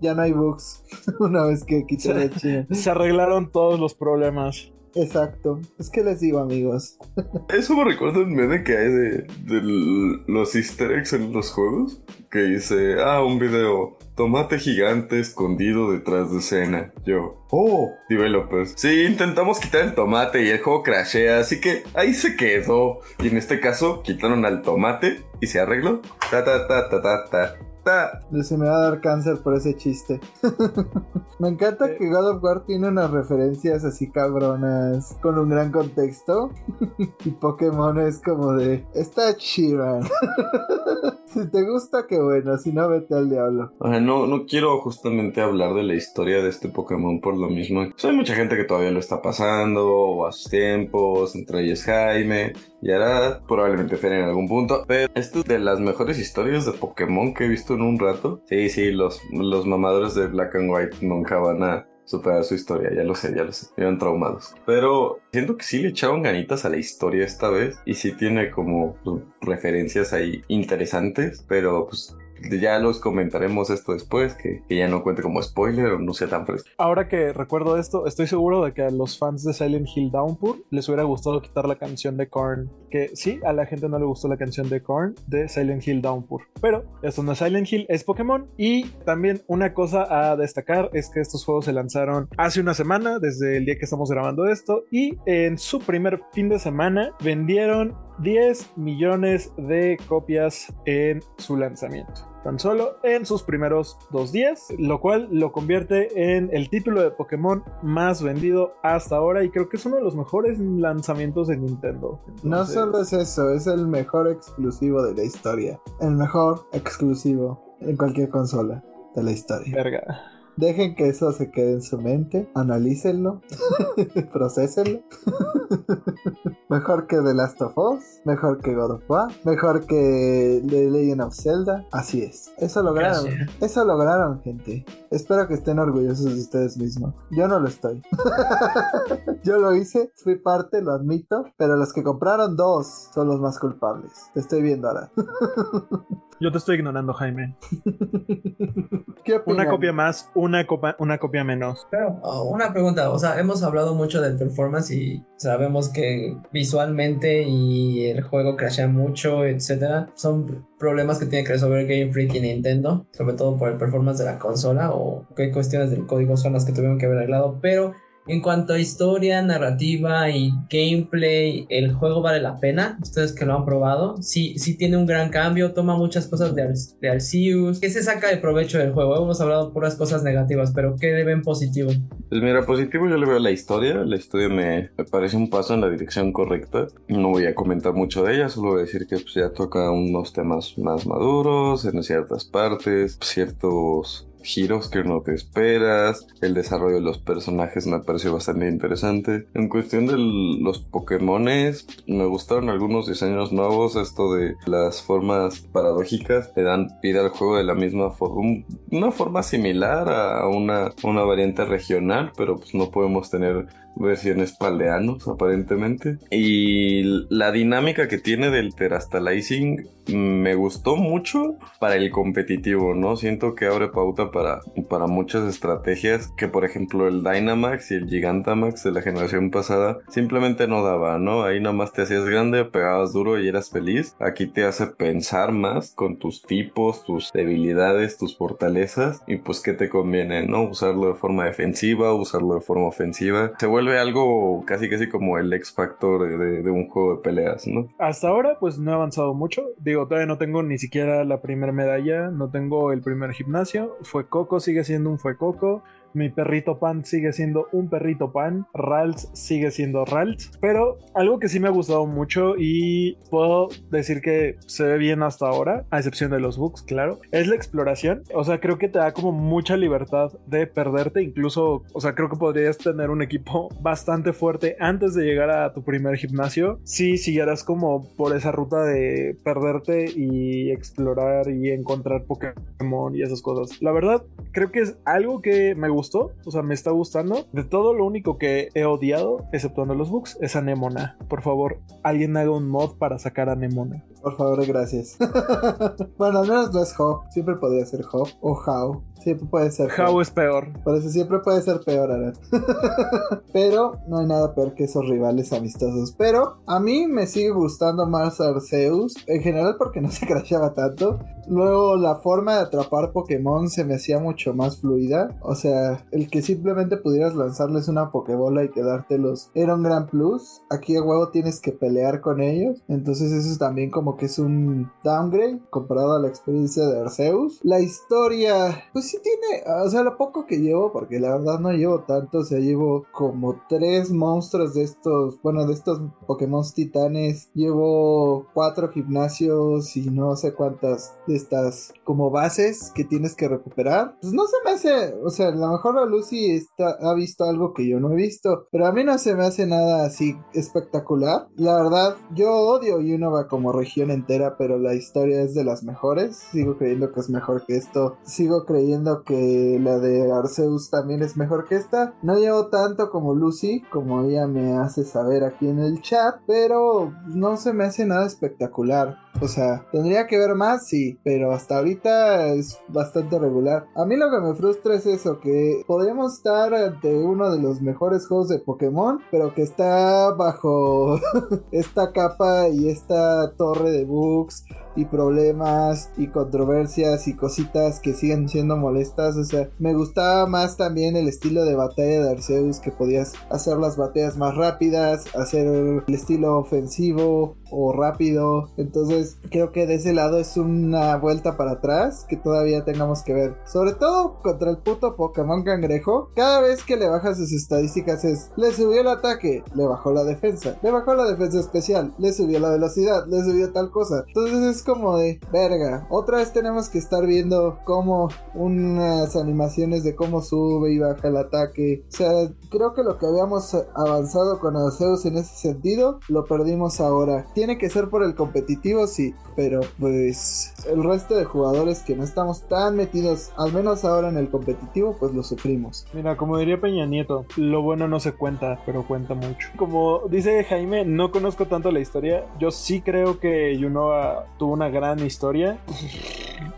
Ya no hay bugs <laughs> una vez que quitan a Ed Sheeran. Se arreglaron todos los problemas. Exacto. Es que les digo, amigos. Eso me recuerda un meme que hay de, de los easter eggs en los juegos. Que dice, ah, un video, tomate gigante escondido detrás de escena. Yo, oh, developers. Sí, intentamos quitar el tomate y el juego crashea, así que ahí se quedó. Y en este caso, quitaron al tomate y se arregló. Ta ta ta ta ta ta. Se me va a dar cáncer por ese chiste. <laughs> me encanta que God of War tiene unas referencias así cabronas con un gran contexto. <laughs> y Pokémon es como de, está Chiran. <laughs> si te gusta, qué bueno, si no, vete al diablo. O sea, no, no quiero justamente hablar de la historia de este Pokémon por lo mismo. O hay mucha gente que todavía lo está pasando, o a sus tiempos, entre ellos Jaime, y ahora probablemente Fer en algún punto. Pero esto es de las mejores historias de Pokémon que he visto en un rato. Sí, sí, los, los mamadores de Black and White nunca van a superar su historia, ya lo sé, ya lo sé, eran traumados. Pero siento que sí le echaron ganitas a la historia esta vez y sí tiene como pues, referencias ahí interesantes, pero pues ya los comentaremos esto después, que, que, ya no cuente como spoiler o no sea tan fresco. Ahora que recuerdo esto, estoy seguro de que a los fans de Silent Hill Downpour les hubiera gustado quitar la canción de Korn. Que sí, a la gente no le gustó la canción de Korn de Silent Hill Downpour. Pero esto no es Silent Hill, es Pokémon. Y también una cosa a destacar es que estos juegos se lanzaron hace una semana, desde el día que estamos grabando esto. Y en su primer fin de semana vendieron 10 millones de copias en su lanzamiento tan solo en sus primeros dos días, lo cual lo convierte en el título de Pokémon más vendido hasta ahora y creo que es uno de los mejores lanzamientos de Nintendo. Entonces... No solo es eso, es el mejor exclusivo de la historia, el mejor exclusivo en cualquier consola de la historia. Verga. Dejen que eso se quede en su mente, analícenlo, <laughs> procesenlo. <laughs> mejor que The Last of Us, mejor que God of War, mejor que The Legend of Zelda. Así es. Eso lograron. Gracias. Eso lograron, gente. Espero que estén orgullosos de ustedes mismos. Yo no lo estoy. <laughs> Yo lo hice, fui parte, lo admito, pero los que compraron dos son los más culpables. Te estoy viendo ahora. Yo te estoy ignorando, Jaime. ¿Qué? Una copia más, una, copa, una copia menos. Pero oh, una pregunta, o sea, hemos hablado mucho del performance y sabemos que visualmente y el juego crashea mucho, etcétera, son problemas que tiene que resolver Game Freak y Nintendo, sobre todo por el performance de la consola o qué cuestiones del código son las que tuvieron que haber arreglado, pero en cuanto a historia, narrativa y gameplay, ¿el juego vale la pena? Ustedes que lo han probado. Sí, sí tiene un gran cambio, toma muchas cosas de, de Arceus. ¿Qué se saca de provecho del juego? Hemos hablado puras cosas negativas, pero ¿qué le ven positivo? Pues mira, positivo yo le veo la historia. La historia me, me, parece un paso en la dirección correcta. No voy a comentar mucho de ella, solo voy a decir que pues, ya toca unos temas más maduros en ciertas partes, ciertos giros que no te esperas, el desarrollo de los personajes me pareció bastante interesante. En cuestión de los Pokémones, me gustaron algunos diseños nuevos, esto de las formas paradójicas, le dan vida al juego de la misma forma, una forma similar a una, una variante regional, pero pues no podemos tener versiones paldeanos aparentemente. Y la dinámica que tiene del Terastalizing me gustó mucho para el competitivo no siento que abre pauta para, para muchas estrategias que por ejemplo el Dynamax y el Gigantamax de la generación pasada simplemente no daba no ahí nada más te hacías grande pegabas duro y eras feliz. Aquí te hace pensar más con tus tipos tus debilidades tus fortalezas y pues qué te conviene no usarlo de forma defensiva usarlo de forma ofensiva. Se vuelve vuelve algo casi casi como el X Factor de, de, un juego de peleas, ¿no? Hasta ahora, pues no he avanzado mucho. Digo, todavía no tengo ni siquiera la primera medalla, no tengo el primer gimnasio. Fue Coco, sigue siendo un Fue Coco. Mi perrito pan sigue siendo un perrito pan. Ralts sigue siendo Ralts. Pero algo que sí me ha gustado mucho y puedo decir que se ve bien hasta ahora, a excepción de los bugs, claro, es la exploración. O sea, creo que te da como mucha libertad de perderte. Incluso, o sea, creo que podrías tener un equipo bastante fuerte antes de llegar a tu primer gimnasio. Si siguieras como por esa ruta de perderte y explorar y encontrar Pokémon y esas cosas. La verdad, creo que es algo que me gusta gustó, o sea, me está gustando. De todo lo único que he odiado, exceptuando los bugs, es Anemona. Por favor, alguien haga un mod para sacar Anemona. Por favor, gracias. <laughs> bueno, al menos no es Hop. Siempre podría ser Hop o How. Siempre puede ser. How es peor. Por eso siempre puede ser peor, Aran. <laughs> Pero no hay nada peor que esos rivales amistosos. Pero a mí me sigue gustando más Arceus. En general porque no se crasheaba tanto. Luego la forma de atrapar Pokémon se me hacía mucho más fluida. O sea, el que simplemente pudieras lanzarles una Pokébola y quedártelos era un gran plus. Aquí a huevo tienes que pelear con ellos. Entonces eso es también como que es un downgrade comparado a la experiencia de Arceus. La historia, pues sí tiene, o sea, lo poco que llevo, porque la verdad no llevo tanto. O sea, llevo como tres monstruos de estos, bueno, de estos Pokémon titanes. Llevo cuatro gimnasios y no sé cuántas estas como bases que tienes que recuperar. Pues no se me hace, o sea, a lo mejor a Lucy está, ha visto algo que yo no he visto, pero a mí no se me hace nada así espectacular. La verdad, yo odio Unova como región entera, pero la historia es de las mejores. Sigo creyendo que es mejor que esto. Sigo creyendo que la de Arceus también es mejor que esta. No llevo tanto como Lucy, como ella me hace saber aquí en el chat, pero no se me hace nada espectacular. O sea, tendría que ver más, sí, pero hasta ahorita es bastante regular. A mí lo que me frustra es eso, que podríamos estar ante uno de los mejores juegos de Pokémon, pero que está bajo <laughs> esta capa y esta torre de bugs y problemas y controversias y cositas que siguen siendo molestas. O sea, me gustaba más también el estilo de batalla de Arceus, que podías hacer las batallas más rápidas, hacer el estilo ofensivo o rápido. Entonces, creo que de ese lado es una vuelta para atrás que todavía tengamos que ver. Sobre todo contra el puto Pokémon cangrejo. Cada vez que le bajas sus estadísticas es, le subió el ataque, le bajó la defensa, le bajó la defensa especial, le subió la velocidad, le subió tal cosa. Entonces es como de, verga, otra vez tenemos que estar viendo cómo unas animaciones de cómo sube y baja el ataque. O sea, creo que lo que habíamos avanzado con Arceus en ese sentido, lo perdimos ahora. Tiene que ser por el competitivo, sí, pero pues el resto de jugadores que no estamos tan metidos, al menos ahora en el competitivo, pues lo sufrimos. Mira, como diría Peña Nieto, lo bueno no se cuenta, pero cuenta mucho. Como dice Jaime, no conozco tanto la historia. Yo sí creo que Yunoa tuvo una gran historia.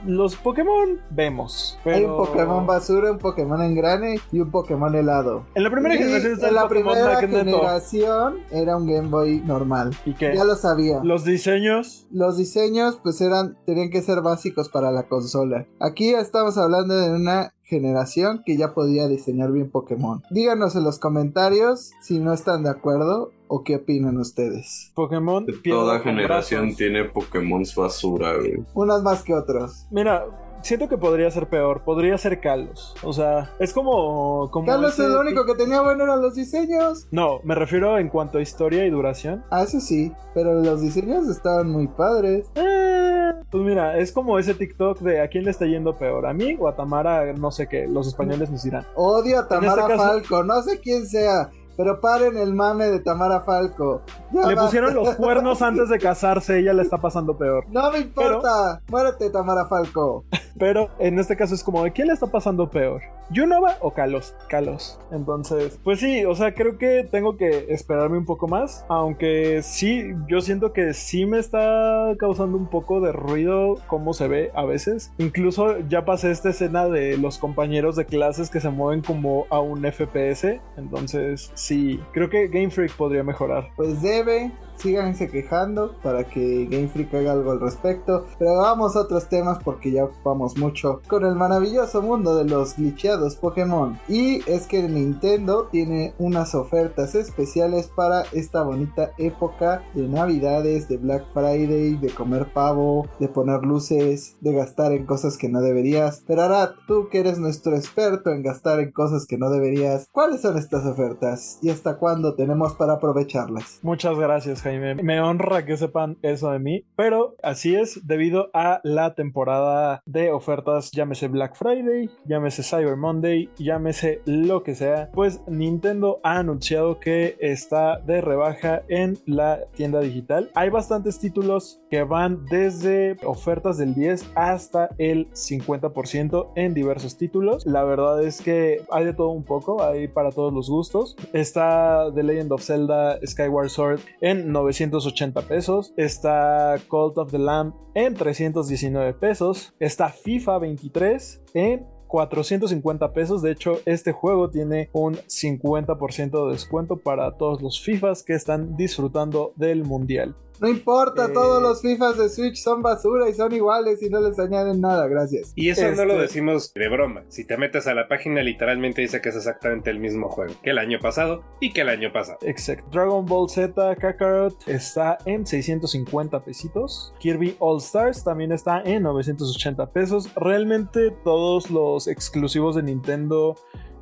Los Pokémon vemos. Pero... Hay un Pokémon basura, un Pokémon engrane y un Pokémon helado. En la primera Y generación está en la Pokémon primera Magneto. generación era un Game Boy normal. ¿Y qué? Ya lo sabía. Los diseños. Los diseños pues eran tenían que ser básicos para la consola. Aquí estamos hablando de una generación que ya podía diseñar bien Pokémon. Díganos en los comentarios si no están de acuerdo o qué opinan ustedes. Pokémon. Toda generación brazos. tiene Pokémon basura, güey. Unos más que otros. Mira, siento que podría ser peor. Podría ser Kalos. O sea, es como. como Carlos ese el único que tenía bueno eran los diseños. No, me refiero en cuanto a historia y duración. Ah, eso sí, pero los diseños estaban muy padres. Eh, pues mira, es como ese TikTok de a quién le está yendo peor, a mí o a Tamara, no sé qué, los españoles nos dirán. Odio a Tamara este caso- Falco, no sé quién sea, pero paren el mame de Tamara Falco. Ya Le pusieron los <laughs> cuernos antes de casarse, ella le está pasando peor. No me importa, muérete Tamara Falco. <laughs> Pero en este caso es como, ¿de quién le está pasando peor? ¿Yunova o Kalos? Kalos. Entonces, pues sí, o sea, creo que tengo que esperarme un poco más. Aunque sí, yo siento que sí me está causando un poco de ruido cómo se ve a veces. Incluso ya pasé esta escena de los compañeros de clases que se mueven como a un FPS. Entonces, sí, creo que Game Freak podría mejorar. Pues debe, síganse quejando para que Game Freak haga algo al respecto. Pero vamos a otros temas porque ya ocupamos mucho con el maravilloso mundo de los glitcheados Pokémon. Y es que Nintendo tiene unas ofertas especiales para esta bonita época de Navidades, de Black Friday, de comer pavo, de poner luces, de gastar en cosas que no deberías. Pero ahora tú que eres nuestro experto en gastar en cosas que no deberías, ¿cuáles son estas ofertas y hasta cuándo tenemos para aprovecharlas? Muchas gracias, Jaime. Me honra que sepan eso de mí, pero así es debido a la temporada de ofertas, llámese Black Friday, llámese Cyber Monday, llámese lo que sea, pues Nintendo ha anunciado que está de rebaja en la tienda digital. Hay bastantes títulos que van desde ofertas del 10 hasta el 50% en diversos títulos. La verdad es que hay de todo un poco, hay para todos los gustos. Está The Legend of Zelda Skyward Sword en 980 pesos. Está Cult of the Lamb en 319 pesos. Está FIFA 23 en 450 pesos. De hecho, este juego tiene un 50% de descuento para todos los FIFAs que están disfrutando del mundial. No importa, Eh, todos los FIFAs de Switch son basura y son iguales y no les añaden nada, gracias. Y eso no lo Este- decimos de broma. Si te metes a la página, literalmente dice que es exactamente el mismo juego que el año pasado y que el año pasado. Exacto. Dragon Ball Z Kakarot está en 650 pesitos. Kirby All Stars también está en 980 pesos. Realmente todos los exclusivos de Nintendo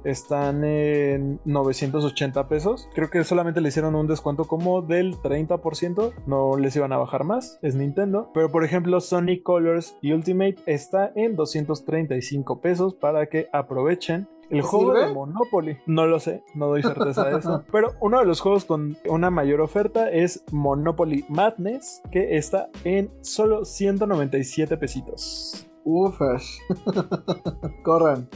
están en 980 pesos. Creo que solamente le hicieron un descuento como del 30%. No les iban a bajar más. Es Nintendo. Pero por ejemplo, Sonic Colors Ultimate está en 235 pesos para que aprovechen. El ¿Te juego sirve? de Monopoly. No lo sé, no doy certeza de eso. <laughs> Pero uno de los juegos con una mayor oferta es Monopoly Madness, que está en solo 197 pesitos. Ufas. <laughs> Corran.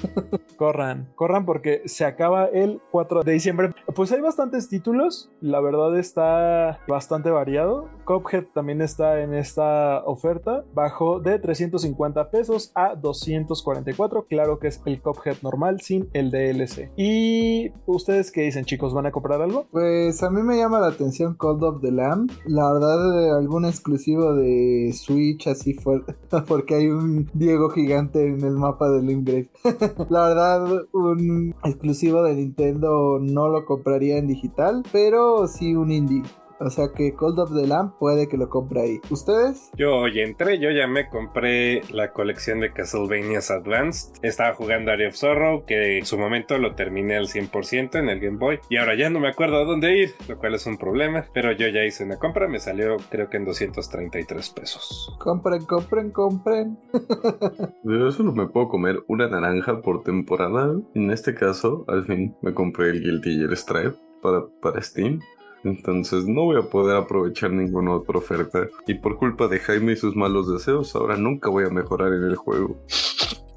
Corran, corran porque se acaba el 4 de diciembre. Pues hay bastantes títulos, la verdad está bastante variado. Cuphead también está en esta oferta, bajó de 350 pesos a 244. Claro que es el Cuphead normal sin el DLC. ¿Y ustedes qué dicen, chicos? ¿Van a comprar algo? Pues a mí me llama la atención Cold of the Lamb. La verdad, eh, algún exclusivo de Switch así fue. <laughs> Porque hay un Diego gigante en el mapa de Limgrave. <laughs> la verdad, un exclusivo de Nintendo no lo compraría en digital, pero sí un indie. O sea que Cold of the Lamb puede que lo compre ahí. ¿Ustedes? Yo hoy entré, yo ya me compré la colección de Castlevania's Advanced. Estaba jugando Area of Sorrow, que en su momento lo terminé al 100% en el Game Boy. Y ahora ya no me acuerdo a dónde ir, lo cual es un problema. Pero yo ya hice una compra, me salió creo que en 233 pesos. Compren, compren, compren. Yo solo me puedo comer una naranja por temporada. En este caso, al fin me compré el Guilty Gear Stripe para, para Steam. Entonces no voy a poder aprovechar ninguna otra oferta. Y por culpa de Jaime y sus malos deseos, ahora nunca voy a mejorar en el juego.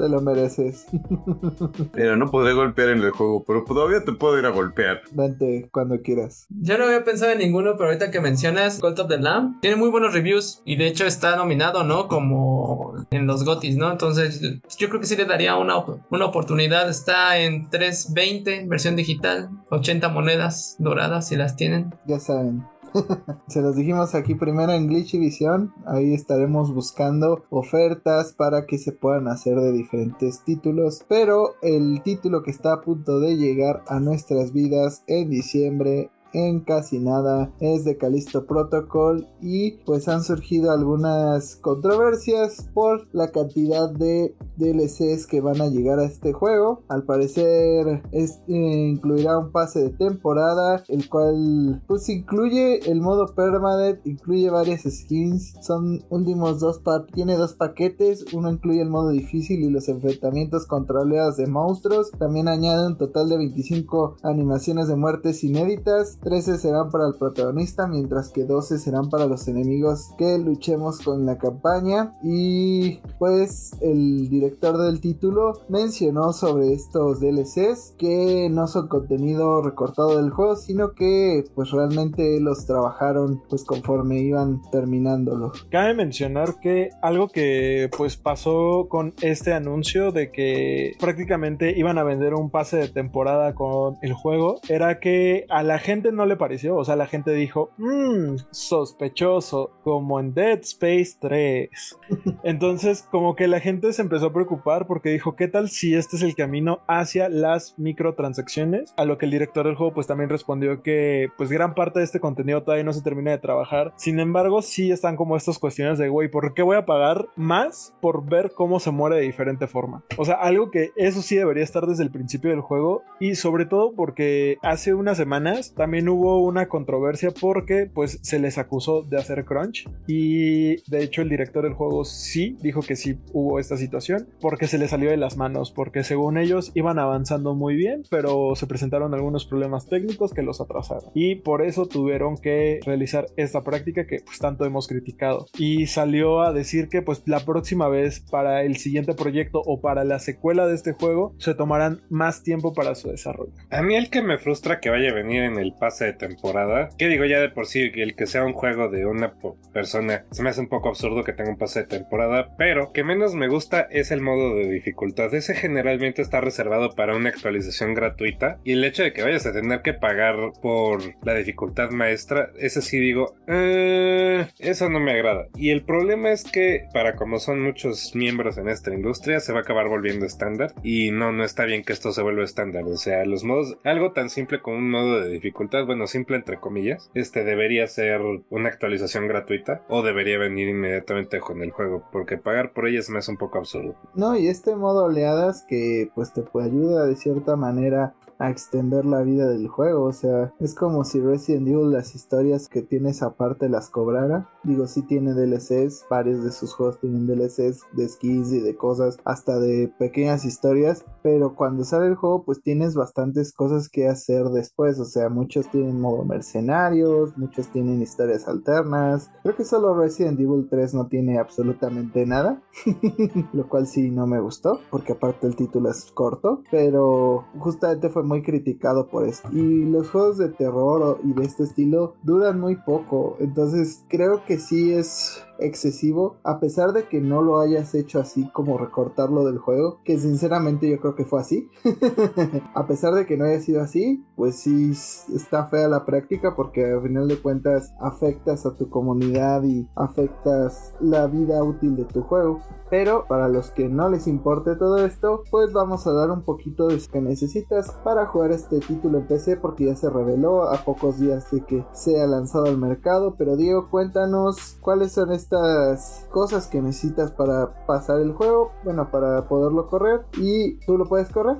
Te lo mereces. <laughs> Mira, no podré golpear en el juego, pero todavía te puedo ir a golpear. Vente cuando quieras. Yo no había pensado en ninguno, pero ahorita que mencionas Cult of the Lamb, tiene muy buenos reviews y de hecho está nominado, ¿no? Como en los GOTYs, ¿no? Entonces yo creo que sí le daría una, op- una oportunidad. Está en 3.20, versión digital, 80 monedas doradas si las tienen. Ya saben. <laughs> Se los dijimos aquí primero en Glitch y. Ahí estaremos buscando ofertas para que se puedan hacer de diferentes títulos. Pero el título que está a punto de llegar a nuestras vidas en diciembre en casi nada es de Callisto Protocol y pues han surgido algunas controversias por la cantidad de DLCs que van a llegar a este juego. Al parecer eh, incluirá un pase de temporada el cual pues incluye el modo permadeath, incluye varias skins, son últimos dos tiene dos paquetes, uno incluye el modo difícil y los enfrentamientos contra oleadas de monstruos, también añade un total de 25 animaciones de muertes inéditas, 13 serán para el protagonista, mientras que 12 serán para los enemigos que luchemos con la campaña. Y pues el director del título mencionó sobre estos DLCs que no son contenido recortado del juego, sino que pues realmente los trabajaron pues conforme iban terminándolo. Cabe mencionar que algo que pues pasó con este anuncio de que prácticamente iban a vender un pase de temporada con el juego era que a la gente no le pareció, o sea, la gente dijo, mmm, sospechoso, como en Dead Space 3. <laughs> Entonces, como que la gente se empezó a preocupar porque dijo, ¿qué tal si este es el camino hacia las microtransacciones? A lo que el director del juego pues también respondió que pues gran parte de este contenido todavía no se termina de trabajar. Sin embargo, sí están como estas cuestiones de, güey, ¿por qué voy a pagar más por ver cómo se muere de diferente forma? O sea, algo que eso sí debería estar desde el principio del juego y sobre todo porque hace unas semanas también también hubo una controversia porque pues se les acusó de hacer crunch y de hecho el director del juego sí dijo que sí hubo esta situación porque se les salió de las manos, porque según ellos iban avanzando muy bien, pero se presentaron algunos problemas técnicos que los atrasaron y por eso tuvieron que realizar esta práctica que pues tanto hemos criticado y salió a decir que pues la próxima vez para el siguiente proyecto o para la secuela de este juego se tomarán más tiempo para su desarrollo. A mí el que me frustra que vaya a venir en el pase de temporada, que digo ya de por sí, el que sea un juego de una persona, se me hace un poco absurdo que tenga un pase de temporada, pero que menos me gusta es el modo de dificultad. Ese generalmente está reservado para una actualización gratuita y el hecho de que vayas a tener que pagar por la dificultad maestra, ese sí digo, eh, eso no me agrada. Y el problema es que para como son muchos miembros en esta industria, se va a acabar volviendo estándar y no, no está bien que esto se vuelva estándar. O sea, los modos, algo tan simple como un modo de dificultad, bueno, simple entre comillas, este debería ser una actualización gratuita o debería venir inmediatamente con el juego, porque pagar por ellas me es un poco absurdo. No, y este modo oleadas que pues te ayudar de cierta manera a extender la vida del juego. O sea, es como si Resident Evil las historias que tienes aparte las cobrara. Digo, sí tiene DLCs, varios de sus juegos tienen DLCs de skins y de cosas, hasta de pequeñas historias. Pero cuando sale el juego, pues tienes bastantes cosas que hacer después. O sea, muchos tienen modo mercenarios, muchos tienen historias alternas. Creo que solo Resident Evil 3 no tiene absolutamente nada. <laughs> Lo cual sí no me gustó, porque aparte el título es corto. Pero justamente fue muy criticado por esto. Y los juegos de terror y de este estilo duran muy poco. Entonces creo que sí es excesivo, a pesar de que no lo hayas hecho así como recortarlo del juego, que sinceramente yo creo que fue así. <laughs> a pesar de que no haya sido así, pues sí está fea la práctica porque al final de cuentas afectas a tu comunidad y afectas la vida útil de tu juego. Pero para los que no les importe todo esto, pues vamos a dar un poquito de lo que necesitas para jugar este título en PC porque ya se reveló a pocos días de que sea lanzado al mercado. Pero Diego, cuéntanos cuáles son estos estas cosas que necesitas para pasar el juego, bueno, para poderlo correr y tú lo puedes correr.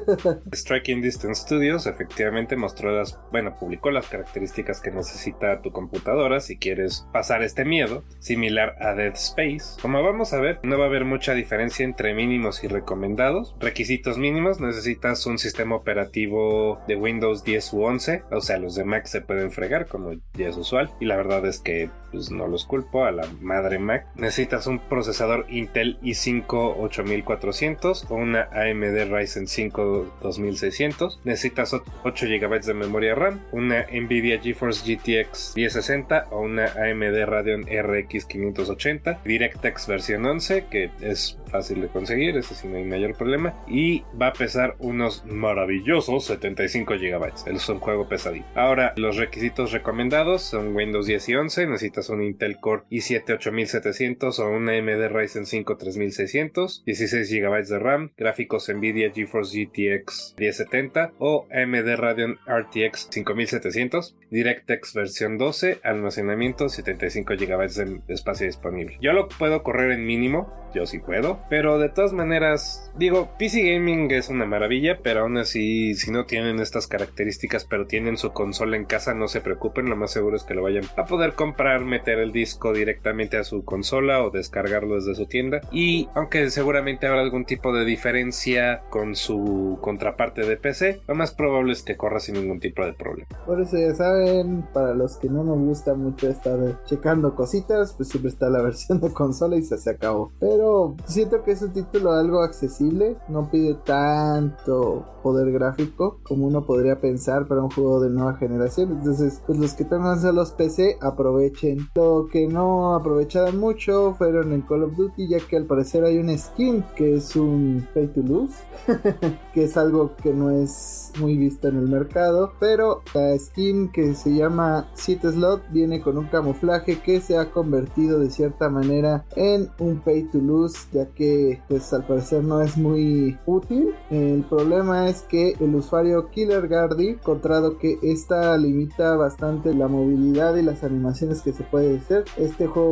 <laughs> Striking Distance Studios efectivamente mostró las, bueno, publicó las características que necesita tu computadora si quieres pasar este miedo, similar a Dead Space. Como vamos a ver, no va a haber mucha diferencia entre mínimos y recomendados. Requisitos mínimos, necesitas un sistema operativo de Windows 10 u 11, o sea, los de Mac se pueden fregar como ya es usual y la verdad es que pues no los culpo a la madre Mac, necesitas un procesador Intel i5 8400 o una AMD Ryzen 5 2600, necesitas 8 GB de memoria RAM, una Nvidia GeForce GTX 1060 o una AMD Radeon RX 580, DirectX versión 11 que es fácil de conseguir, ese sí no hay mayor problema. Y va a pesar unos maravillosos 75 GB, es un juego pesadito. Ahora, los requisitos recomendados son Windows 10 y 11, necesitas un Intel Core i7 8700 o una AMD Ryzen 5 3600, 16 GB de RAM, gráficos Nvidia GeForce GTX 1070 o AMD Radeon RTX 5700, DirectX versión 12, almacenamiento 75 GB de espacio disponible. Yo lo puedo correr en mínimo, yo sí puedo, pero de todas maneras, digo, PC Gaming es una maravilla, pero aún así, si no tienen estas características, pero tienen su consola en casa, no se preocupen, lo más seguro es que lo vayan a poder comprar, meter el disco directamente a su consola o descargarlo desde su tienda. Y aunque seguramente habrá algún tipo de diferencia con su contraparte de PC, lo más probable es que corra sin ningún tipo de problema. Por eso ya saben, para los que no nos gusta mucho estar checando cositas, pues siempre está la <laughs> versión de consola y se, se acabó. Pero siento que es un título algo accesible, no pide tanto poder gráfico como uno podría pensar para un juego de nueva generación. Entonces, pues los que tengan los PC aprovechen. Lo que no aprovecharon mucho fueron en Call of Duty, ya que al parecer hay un skin que es un pay to lose, <laughs> que es algo que no es muy visto en el mercado, pero la skin que se llama 7 slot viene con un camuflaje que se ha convertido de cierta manera en un pay to lose, ya que pues al parecer no es muy útil. El problema es que el usuario Killer Guardi encontrado que esta limita bastante la movilidad y las animaciones que se puede hacer. Este juego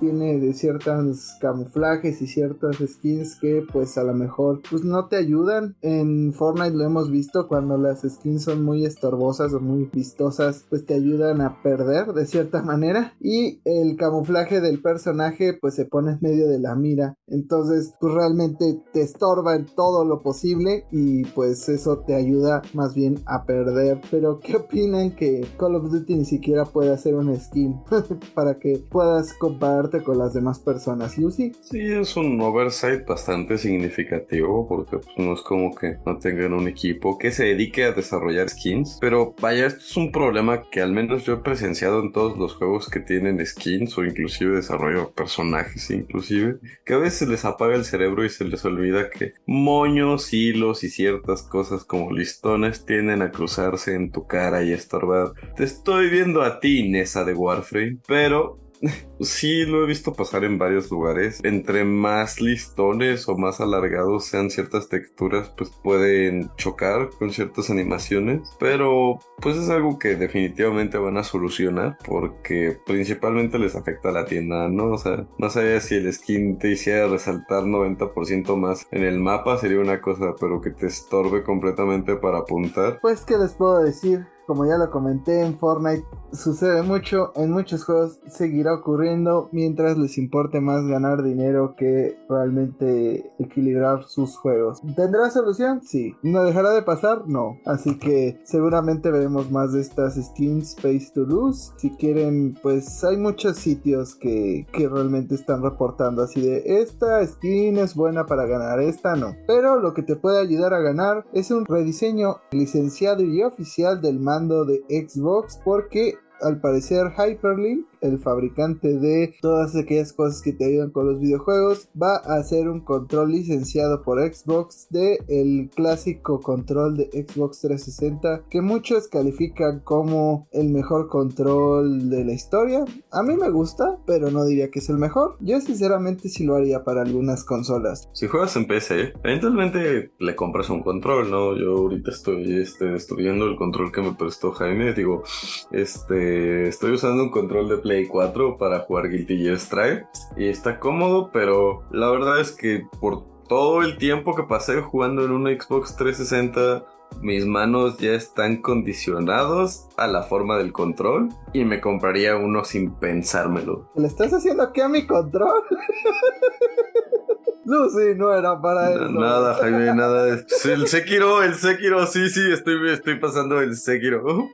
tiene de ciertos camuflajes y ciertas skins que pues a lo mejor pues no te ayudan. En Fortnite lo hemos visto cuando las skins son muy estorbosas o muy vistosas pues te ayudan a perder de cierta manera y el camuflaje del personaje pues se pone en medio de la mira. Entonces pues realmente te estorba en todo lo posible y pues eso te ayuda más bien a perder. Pero ¿qué opinan que Call of Duty ni siquiera puede hacer una skin <laughs> para que puedas compararte con las demás personas? Lucy. Sí, es un oversight bastante significativo porque pues, no es como que no tengan un equipo que se dedique a desarrollar skins. Pero vaya, esto es un problema que al menos yo he presenciado en todos los juegos que tienen skins o inclusive desarrollo de personajes inclusive, que a veces les apaga el cerebro y se les olvida que moños, hilos y ciertas cosas como listones tienden a cruzarse en tu cara y estorbar. Te estoy viendo a ti, Nessa de Warframe, pero Sí, lo he visto pasar en varios lugares. Entre más listones o más alargados sean ciertas texturas, pues pueden chocar con ciertas animaciones. Pero pues es algo que definitivamente van a solucionar porque principalmente les afecta a la tienda, ¿no? O sea, más allá si el skin te hiciera resaltar 90% más en el mapa sería una cosa, pero que te estorbe completamente para apuntar. Pues, ¿qué les puedo decir? Como ya lo comenté en Fortnite, sucede mucho, en muchos juegos seguirá ocurriendo mientras les importe más ganar dinero que realmente equilibrar sus juegos. ¿Tendrá solución? Sí. ¿No dejará de pasar? No. Así que seguramente veremos más de estas skins Space to Lose. Si quieren, pues hay muchos sitios que, que realmente están reportando así de esta skin es buena para ganar, esta no. Pero lo que te puede ayudar a ganar es un rediseño licenciado y oficial del de Xbox porque al parecer Hyperlink el fabricante de todas aquellas cosas que te ayudan con los videojuegos, va a hacer un control licenciado por Xbox de el clásico control de Xbox 360 que muchos califican como el mejor control de la historia. A mí me gusta, pero no diría que es el mejor. Yo sinceramente sí lo haría para algunas consolas. Si juegas en PC, eventualmente le compras un control, ¿no? Yo ahorita estoy este, estudiando el control que me prestó Jaime, digo, este, estoy usando un control de Play 4 para jugar Guilty Gear Strive y está cómodo, pero la verdad es que por todo el tiempo que pasé jugando en una Xbox 360 mis manos ya están condicionados a la forma del control y me compraría uno sin pensármelo. ¿Le estás haciendo aquí a mi control? <laughs> No, sí, no era para eso. Nada, Jaime, nada. El Sekiro, el Sekiro, sí, sí, estoy, estoy pasando el Sekiro.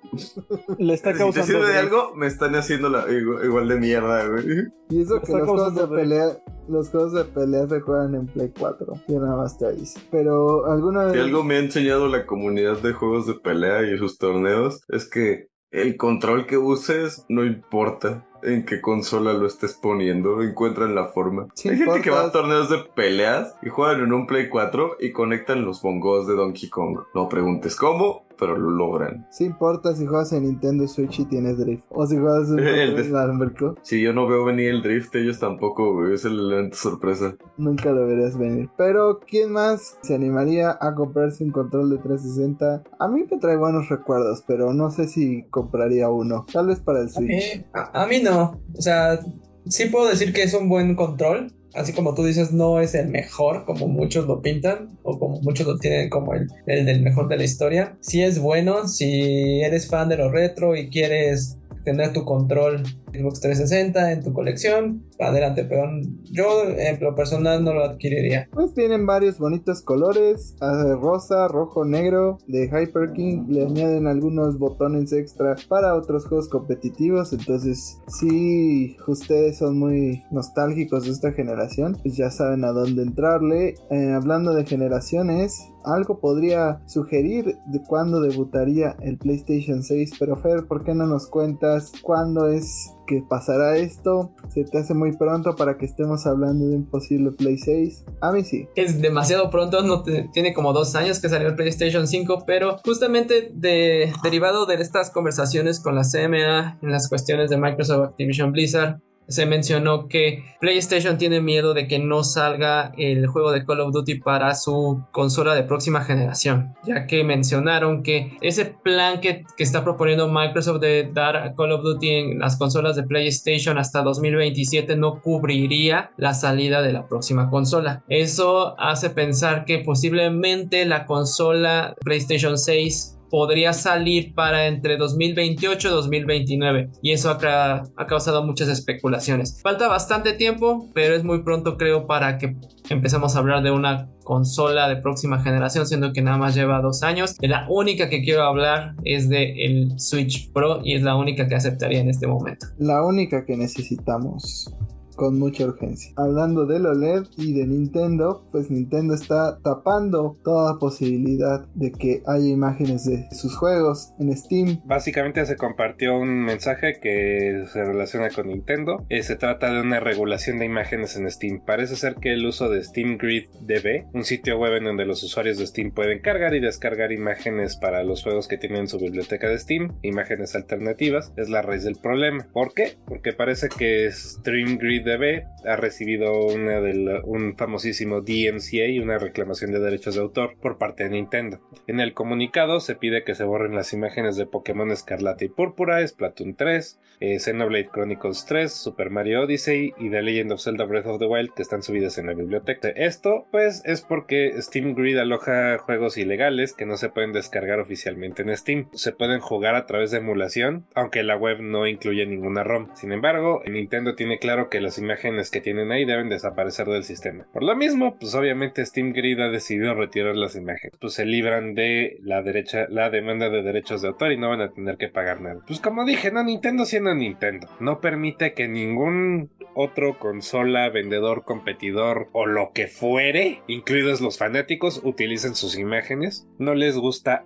Le está causando. Si te sirve de algo, me están haciendo la, igual, de mierda, güey. Y eso que los juegos de pelea, los juegos de pelea se juegan en Play 4. Yo nada más te aviso. Pero alguna vez. Si algo me ha enseñado la comunidad de juegos de pelea y sus torneos es que el control que uses no importa en qué consola lo estés poniendo, encuentran la forma. Hay gente que va a torneos de peleas y juegan en un Play 4 y conectan los bongos de Donkey Kong. No preguntes cómo, pero lo logran. Sí importa si juegas en Nintendo Switch y tienes drift. O si juegas en <laughs> el Si yo no veo venir el drift, ellos tampoco, Es el elemento sorpresa. Nunca lo verías venir. Pero, ¿quién más se animaría a comprarse un control de 360? A mí me trae buenos recuerdos, pero no sé si compraría uno. Tal vez para el Switch. a mí no. O sea, sí puedo decir que es un buen control así como tú dices, no es el mejor, como muchos lo pintan, o como muchos lo tienen como el, el del mejor de la historia. Si es bueno, si eres fan de lo retro y quieres tener tu control Xbox 360 en tu colección, adelante, pero yo en lo personal no lo adquiriría. Pues tienen varios bonitos colores, rosa, rojo, negro, de Hyper King, le añaden algunos botones extra para otros juegos competitivos, entonces si ustedes son muy nostálgicos de esta generación, pues ya saben a dónde entrarle. Eh, hablando de generaciones, algo podría sugerir de cuándo debutaría el PlayStation 6, pero Fer, ¿por qué no nos cuentas cuándo es que pasará esto? ¿Se te hace muy pronto para que estemos hablando de un posible Play 6? A mí sí. Es demasiado pronto, no tiene como dos años que salió el PlayStation 5, pero justamente de, derivado de estas conversaciones con la CMA en las cuestiones de Microsoft Activision Blizzard, se mencionó que PlayStation tiene miedo de que no salga el juego de Call of Duty para su consola de próxima generación, ya que mencionaron que ese plan que, está proponiendo Microsoft de dar Call of Duty en las consolas de PlayStation hasta 2027 no cubriría la salida de la próxima consola. Eso hace pensar que posiblemente la consola PlayStation 6 podría salir para entre 2028 y 2029 y eso ha, ha, causado muchas especulaciones. Falta bastante tiempo, pero es muy pronto creo para que empecemos a hablar de una consola de próxima generación, siendo que nada más lleva dos años. La única que quiero hablar es de el Switch Pro y es la única que aceptaría en este momento. La única que necesitamos con mucha urgencia. Hablando del OLED y de Nintendo, pues Nintendo está tapando toda posibilidad de que haya imágenes de sus juegos en Steam. Básicamente se compartió un mensaje que se relaciona con Nintendo. Eh, se trata de una regulación de imágenes en Steam. Parece ser que el uso de Steam Grid DB, un sitio web en donde los usuarios de Steam pueden cargar y descargar imágenes para los juegos que tienen en su biblioteca de Steam, imágenes alternativas, es la raíz del problema. ¿Por qué? Porque parece que Stream Grid DB ha recibido una del, un famosísimo DMCA, una reclamación de derechos de autor por parte de Nintendo. En el comunicado se pide que se borren las imágenes de Pokémon Escarlata y Púrpura, Splatoon 3, eh, Xenoblade Chronicles 3, Super Mario Odyssey y The Legend of Zelda Breath of the Wild que están subidas en la biblioteca. Esto pues es porque Steam Grid aloja juegos ilegales que no se pueden descargar oficialmente en Steam. Se pueden jugar a través de emulación, aunque la web no incluye ninguna ROM. Sin embargo, Nintendo tiene claro que las imágenes que tienen ahí deben desaparecer del sistema. Por lo mismo, pues obviamente Steam Grid ha decidido retirar las imágenes. Pues se libran de la derecha, la demanda de derechos de autor y no van a tener que pagar nada. Pues como dije, no Nintendo siendo Nintendo, no permite que ningún otro consola, vendedor, competidor o lo que fuere, incluidos los fanáticos, utilicen sus imágenes. No les gusta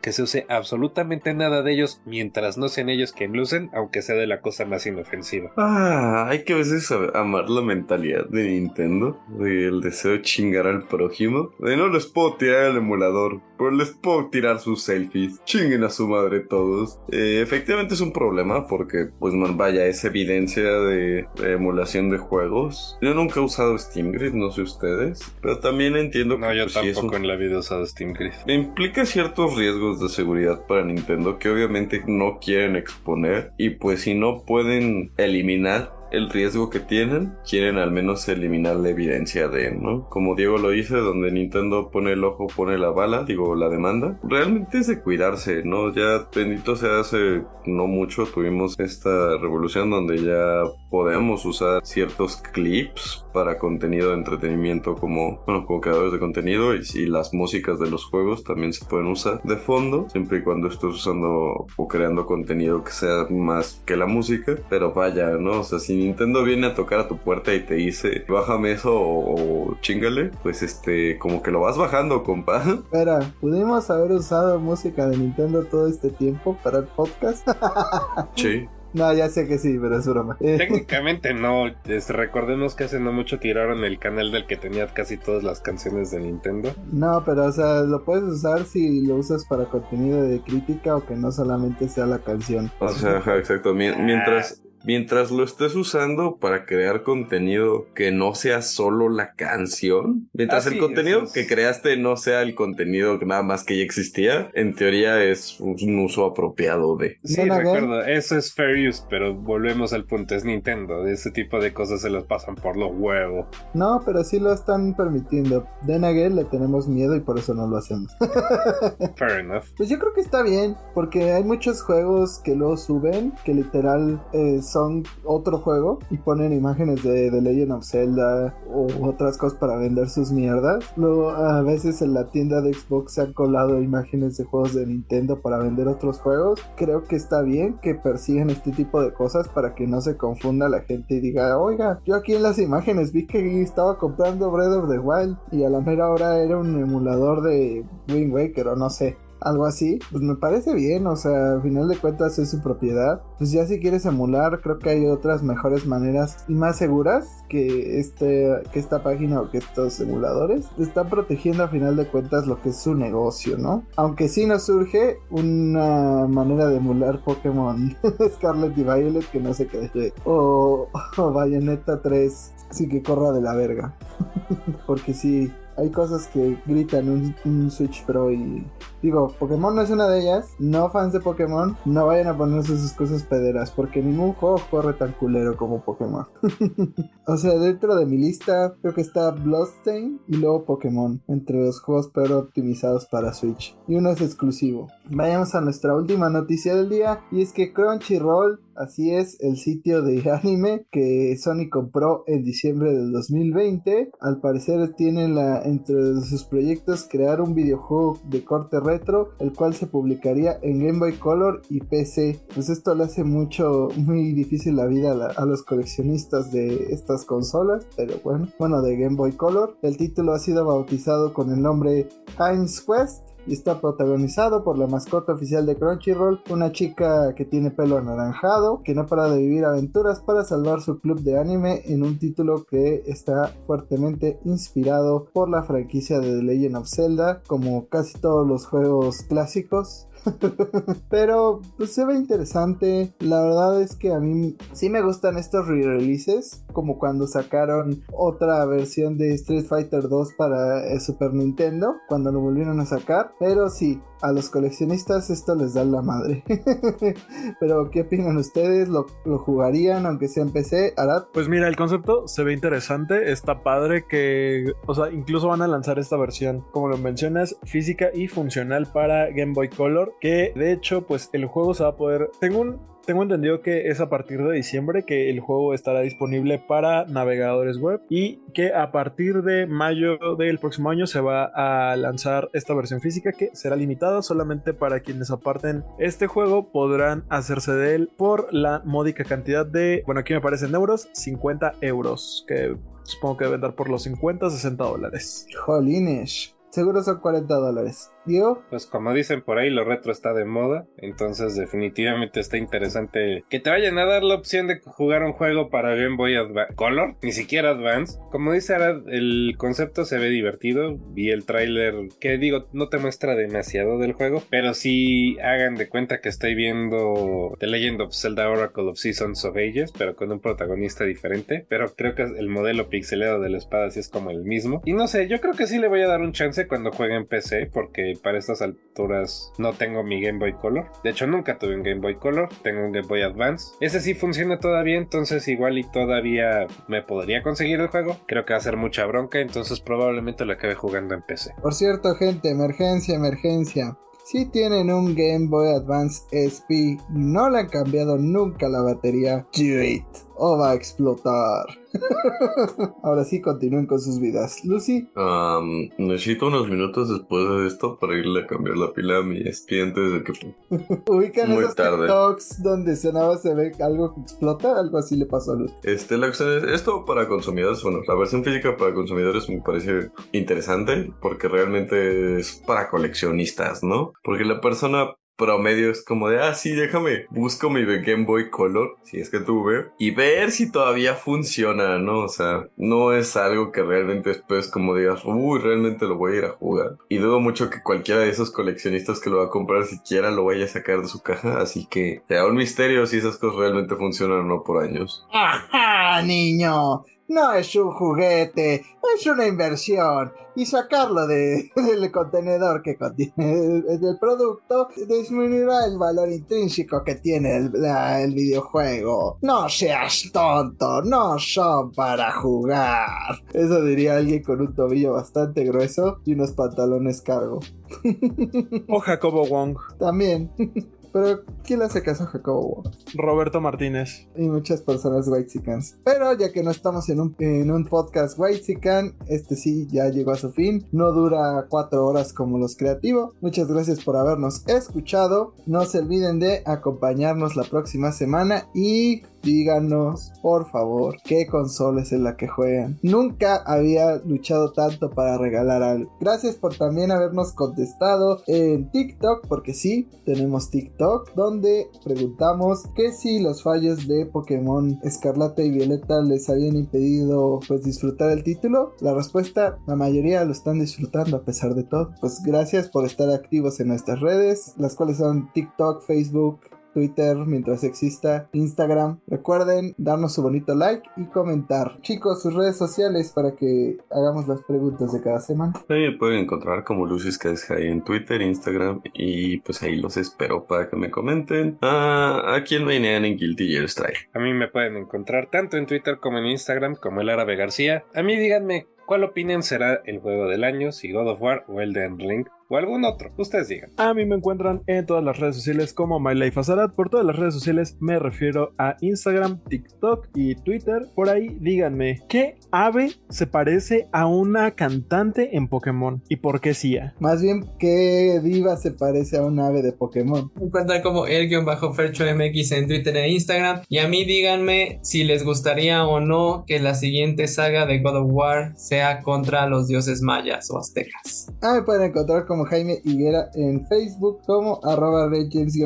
que se use absolutamente nada de ellos mientras no sean ellos quien lucen, aunque sea de la cosa más inofensiva. Ah, hay que a amar la mentalidad de Nintendo, del deseo de chingar al prójimo. De no les puedo tirar el emulador, pero les puedo tirar sus selfies. Chinguen a su madre todos. Eh, efectivamente es un problema porque, pues, vaya, es evidencia de, de, emulación de juegos. Yo nunca he usado SteamGrid, no sé ustedes, pero también entiendo no, que. yo pues, tampoco sí un... en la vida he usado SteamGrid. Implica ciertos riesgos de seguridad para Nintendo que obviamente no quieren exponer y pues si no pueden eliminar el riesgo que tienen, quieren al menos eliminar la evidencia de, ¿no? Como Diego lo dice, donde Nintendo pone el ojo, pone la bala, digo, la demanda. Realmente es de cuidarse, ¿no? Ya, bendito sea, hace no mucho tuvimos esta revolución donde ya podemos usar ciertos clips para contenido de entretenimiento como, bueno, como creadores de contenido y si las músicas de los juegos también se pueden usar de fondo, siempre y cuando estés usando o creando contenido que sea más que la música, pero vaya, ¿no? O sea, si Nintendo viene a tocar a tu puerta y te dice, bájame eso o, o chingale, pues este, como que lo vas bajando, compa. <laughs> Espera, ¿pudimos haber usado música de Nintendo todo este tiempo para el podcast? <laughs> sí. No, ya sé que sí, pero es broma. <laughs> Técnicamente no. Es, recordemos que hace no mucho tiraron el canal del que tenía casi todas las canciones de Nintendo. No, pero o sea, lo puedes usar si lo usas para contenido de crítica o que no solamente sea la canción. O sea, ajá, exacto. Mientras, mientras lo estés usando para crear contenido que no sea solo la canción, mientras Así el contenido es. que creaste no sea el contenido que nada más que ya existía, en teoría es un uso apropiado de. Sí, recuerdo, eso es fair use, pero volvemos al punto, es Nintendo. Ese tipo de cosas se los pasan por los huevos. No, pero sí lo están permitiendo. Den again le tenemos miedo y por eso no lo hacemos. <laughs> Fair enough. Pues yo creo que está bien, porque hay muchos juegos que luego suben, que literal eh, son otro juego y ponen imágenes de The Legend of Zelda o otras cosas para vender sus mierdas. Luego a veces en la tienda de Xbox se han colado imágenes de juegos de Nintendo para vender otros juegos. Creo que está bien que persigan este tipo de cosas para que no se confunda la gente y diga, oiga, yo aquí en las imágenes vi que estaba comprando Breath of the Wild y a la mera hora era un emulador de Wind Waker o no sé. Algo así, pues me parece bien, o sea, al final de cuentas es su propiedad. Pues ya si quieres emular, creo que hay otras mejores maneras y más seguras que este que esta página o que estos emuladores están protegiendo a final de cuentas lo que es su negocio, ¿no? Aunque sí nos surge una manera de emular Pokémon <laughs> Scarlet y Violet que no se quede o, <laughs> o Bayonetta 3 sí que corra de la verga. <laughs> Porque sí, hay cosas que gritan un, un, Switch Pro y digo, Pokémon no es una de ellas. No fans de Pokémon, no vayan a ponerse sus cosas pederas porque ningún juego corre tan culero como Pokémon. <laughs> o sea, dentro de mi lista creo que está Bloodstain y luego Pokémon entre los juegos peor optimizados para Switch. Y uno es exclusivo. Vayamos a nuestra última noticia del día y es que Crunchyroll Así es, el sitio de <laughs> anime que Sony compró en diciembre del 2020. Al parecer tiene la, entre sus proyectos crear un videojuego de corte retro, el cual se publicaría en Game Boy Color y PC. Pues esto le hace mucho, muy difícil la vida a, los coleccionistas de estas consolas, pero bueno, bueno, de Game Boy Color. El título ha sido bautizado con el nombre Times Quest está protagonizado por la mascota oficial de Crunchyroll, una chica que tiene pelo anaranjado, que no para de vivir aventuras para salvar su club de anime en un título que está fuertemente inspirado por la franquicia de The Legend of Zelda, como casi todos los juegos clásicos. <laughs> Pero pues se ve interesante. La verdad es que a mí sí me gustan estos re-releases. Como cuando sacaron otra versión de Street Fighter 2 para el Super Nintendo. Cuando lo volvieron a sacar. Pero sí, a los coleccionistas esto les da la madre. <laughs> Pero, ¿qué opinan ustedes? ¿Lo, ¿Lo, jugarían aunque sea en PC? Arad? Pues mira, el concepto se ve interesante. Está padre que, o sea, incluso van a lanzar esta versión, como lo mencionas, física y funcional para Game Boy Color. Que de hecho, pues el juego se va a poder. Un tengo entendido que es a partir de diciembre que el juego estará disponible para navegadores web y que a partir de mayo del próximo año se va a lanzar esta versión física que será limitada solamente para quienes aparten este juego podrán hacerse de él por la módica cantidad de, bueno aquí me parece en euros, 50 euros que supongo que deben dar por los 50, 60 dólares. Jolines. Seguro son 40 dólares. Diego. Pues como dicen por ahí, lo retro está de moda. Entonces definitivamente está interesante que te vayan a dar la opción de jugar un juego para Game Boy Advance Color. Ni siquiera Advance. Como dice Arad, el concepto se ve divertido. Vi el tráiler que digo, no te muestra demasiado del juego. Pero sí hagan de cuenta que estoy viendo The Legend of Zelda Oracle of Seasons of Ages. Pero con un protagonista diferente. Pero creo que el modelo pixelado de la espada sí es como el mismo. Y no sé, yo creo que sí le voy a dar un chance cuando juegue en PC. Porque para estas alturas no tengo mi Game Boy Color. De hecho, nunca tuve un Game Boy Color, tengo un Game Boy Advance. Ese sí funciona todavía, entonces igual y todavía me podría conseguir el juego. Creo que va a ser mucha bronca, entonces probablemente lo acabe jugando en PC. Por cierto, gente, emergencia, emergencia. Si tienen un Game Boy Advance SP, no le han cambiado nunca la batería, do it o va a explotar. <laughs> Ahora sí, continúen con sus vidas. Lucy. Um, necesito unos minutos después de esto para irle a cambiar la pila a mi SP antes de que. <laughs> Ubican Muy esos tarde. TikToks donde sonaba se ve algo que explota, algo así le pasó a Lucy. Este, la, esto para consumidores, bueno, la versión física para consumidores me parece interesante porque realmente es para coleccionistas, ¿no? Porque la persona promedio es como de, ah, sí, déjame, busco mi Game Boy Color, si es que tuve, y ver si todavía funciona, ¿no? O sea, no es algo que realmente después como digas, uy, realmente lo voy a ir a jugar. Y dudo mucho que cualquiera de esos coleccionistas que lo va a comprar siquiera lo vaya a sacar de su caja, así que sea un misterio si esas cosas realmente funcionan o no por años. <laughs> ¡Ajá, niño! No es un juguete, es una inversión. Y sacarlo de, <laughs> del contenedor que contiene el, producto disminuirá el valor intrínseco que tiene el, el, videojuego. No seas tonto, no son para jugar. Eso diría alguien con un tobillo bastante grueso y unos pantalones cargo. <laughs> o Jacobo Wong. También. <laughs> Pero, ¿quién le hace caso a Jacobo Roberto Martínez. Y muchas personas Whitesicans. Pero ya que no estamos en un, en un podcast Whitesican, este sí ya llegó a su fin. No dura cuatro horas como los creativos. Muchas gracias por habernos escuchado. No se olviden de acompañarnos la próxima semana y díganos, por favor, qué consola es en la que juegan. Nunca había luchado tanto para regalar algo. Gracias por también habernos contestado en TikTok, porque sí, tenemos TikTok, donde preguntamos que si los fallos de Pokémon Escarlata y Violeta les habían impedido pues disfrutar el título. La respuesta, la mayoría lo están disfrutando a pesar de todo. Pues gracias por estar activos en nuestras redes, las cuales son TikTok, Facebook, Twitter mientras exista, Instagram. Recuerden darnos su bonito like y comentar. Chicos, sus redes sociales para que hagamos las preguntas de cada semana. Ahí me pueden encontrar como Lucis ahí en Twitter, Instagram y pues ahí los espero para que me comenten a, a quién venían en Guilty Gear Strike. A mí me pueden encontrar tanto en Twitter como en Instagram como el Árabe García. A mí díganme cuál opinan será el juego del año, si God of War o Elden Ring o algún otro. Ustedes digan. A mí me encuentran en todas las redes sociales como MyLifeAzarat. Por todas las redes sociales me refiero a Instagram, TikTok y Twitter. Por ahí díganme, ¿qué ave se parece a una cantante en Pokémon? ¿Y por qué Sia? Más bien, ¿qué diva se parece a un ave de Pokémon? Me encuentran como el-fercho MX en Twitter e Instagram. Y a mí díganme si les gustaría o no que la siguiente saga de God of War sea contra los dioses mayas o aztecas. Ah, me pueden encontrar como Jaime Higuera en Facebook, como arroba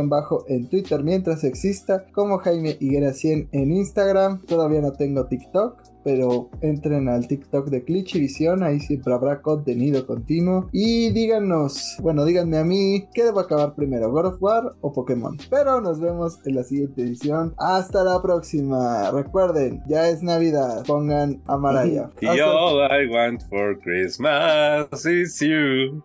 bajo en Twitter mientras exista, como Jaime Higuera 100 en Instagram. Todavía no tengo TikTok, pero entren al TikTok de Visión, ahí siempre habrá contenido continuo. Y díganos, bueno, díganme a mí, ¿qué debo acabar primero, God of War o Pokémon? Pero nos vemos en la siguiente edición. Hasta la próxima. Recuerden, ya es Navidad, pongan Amaraya. <laughs> all I want for Christmas is you.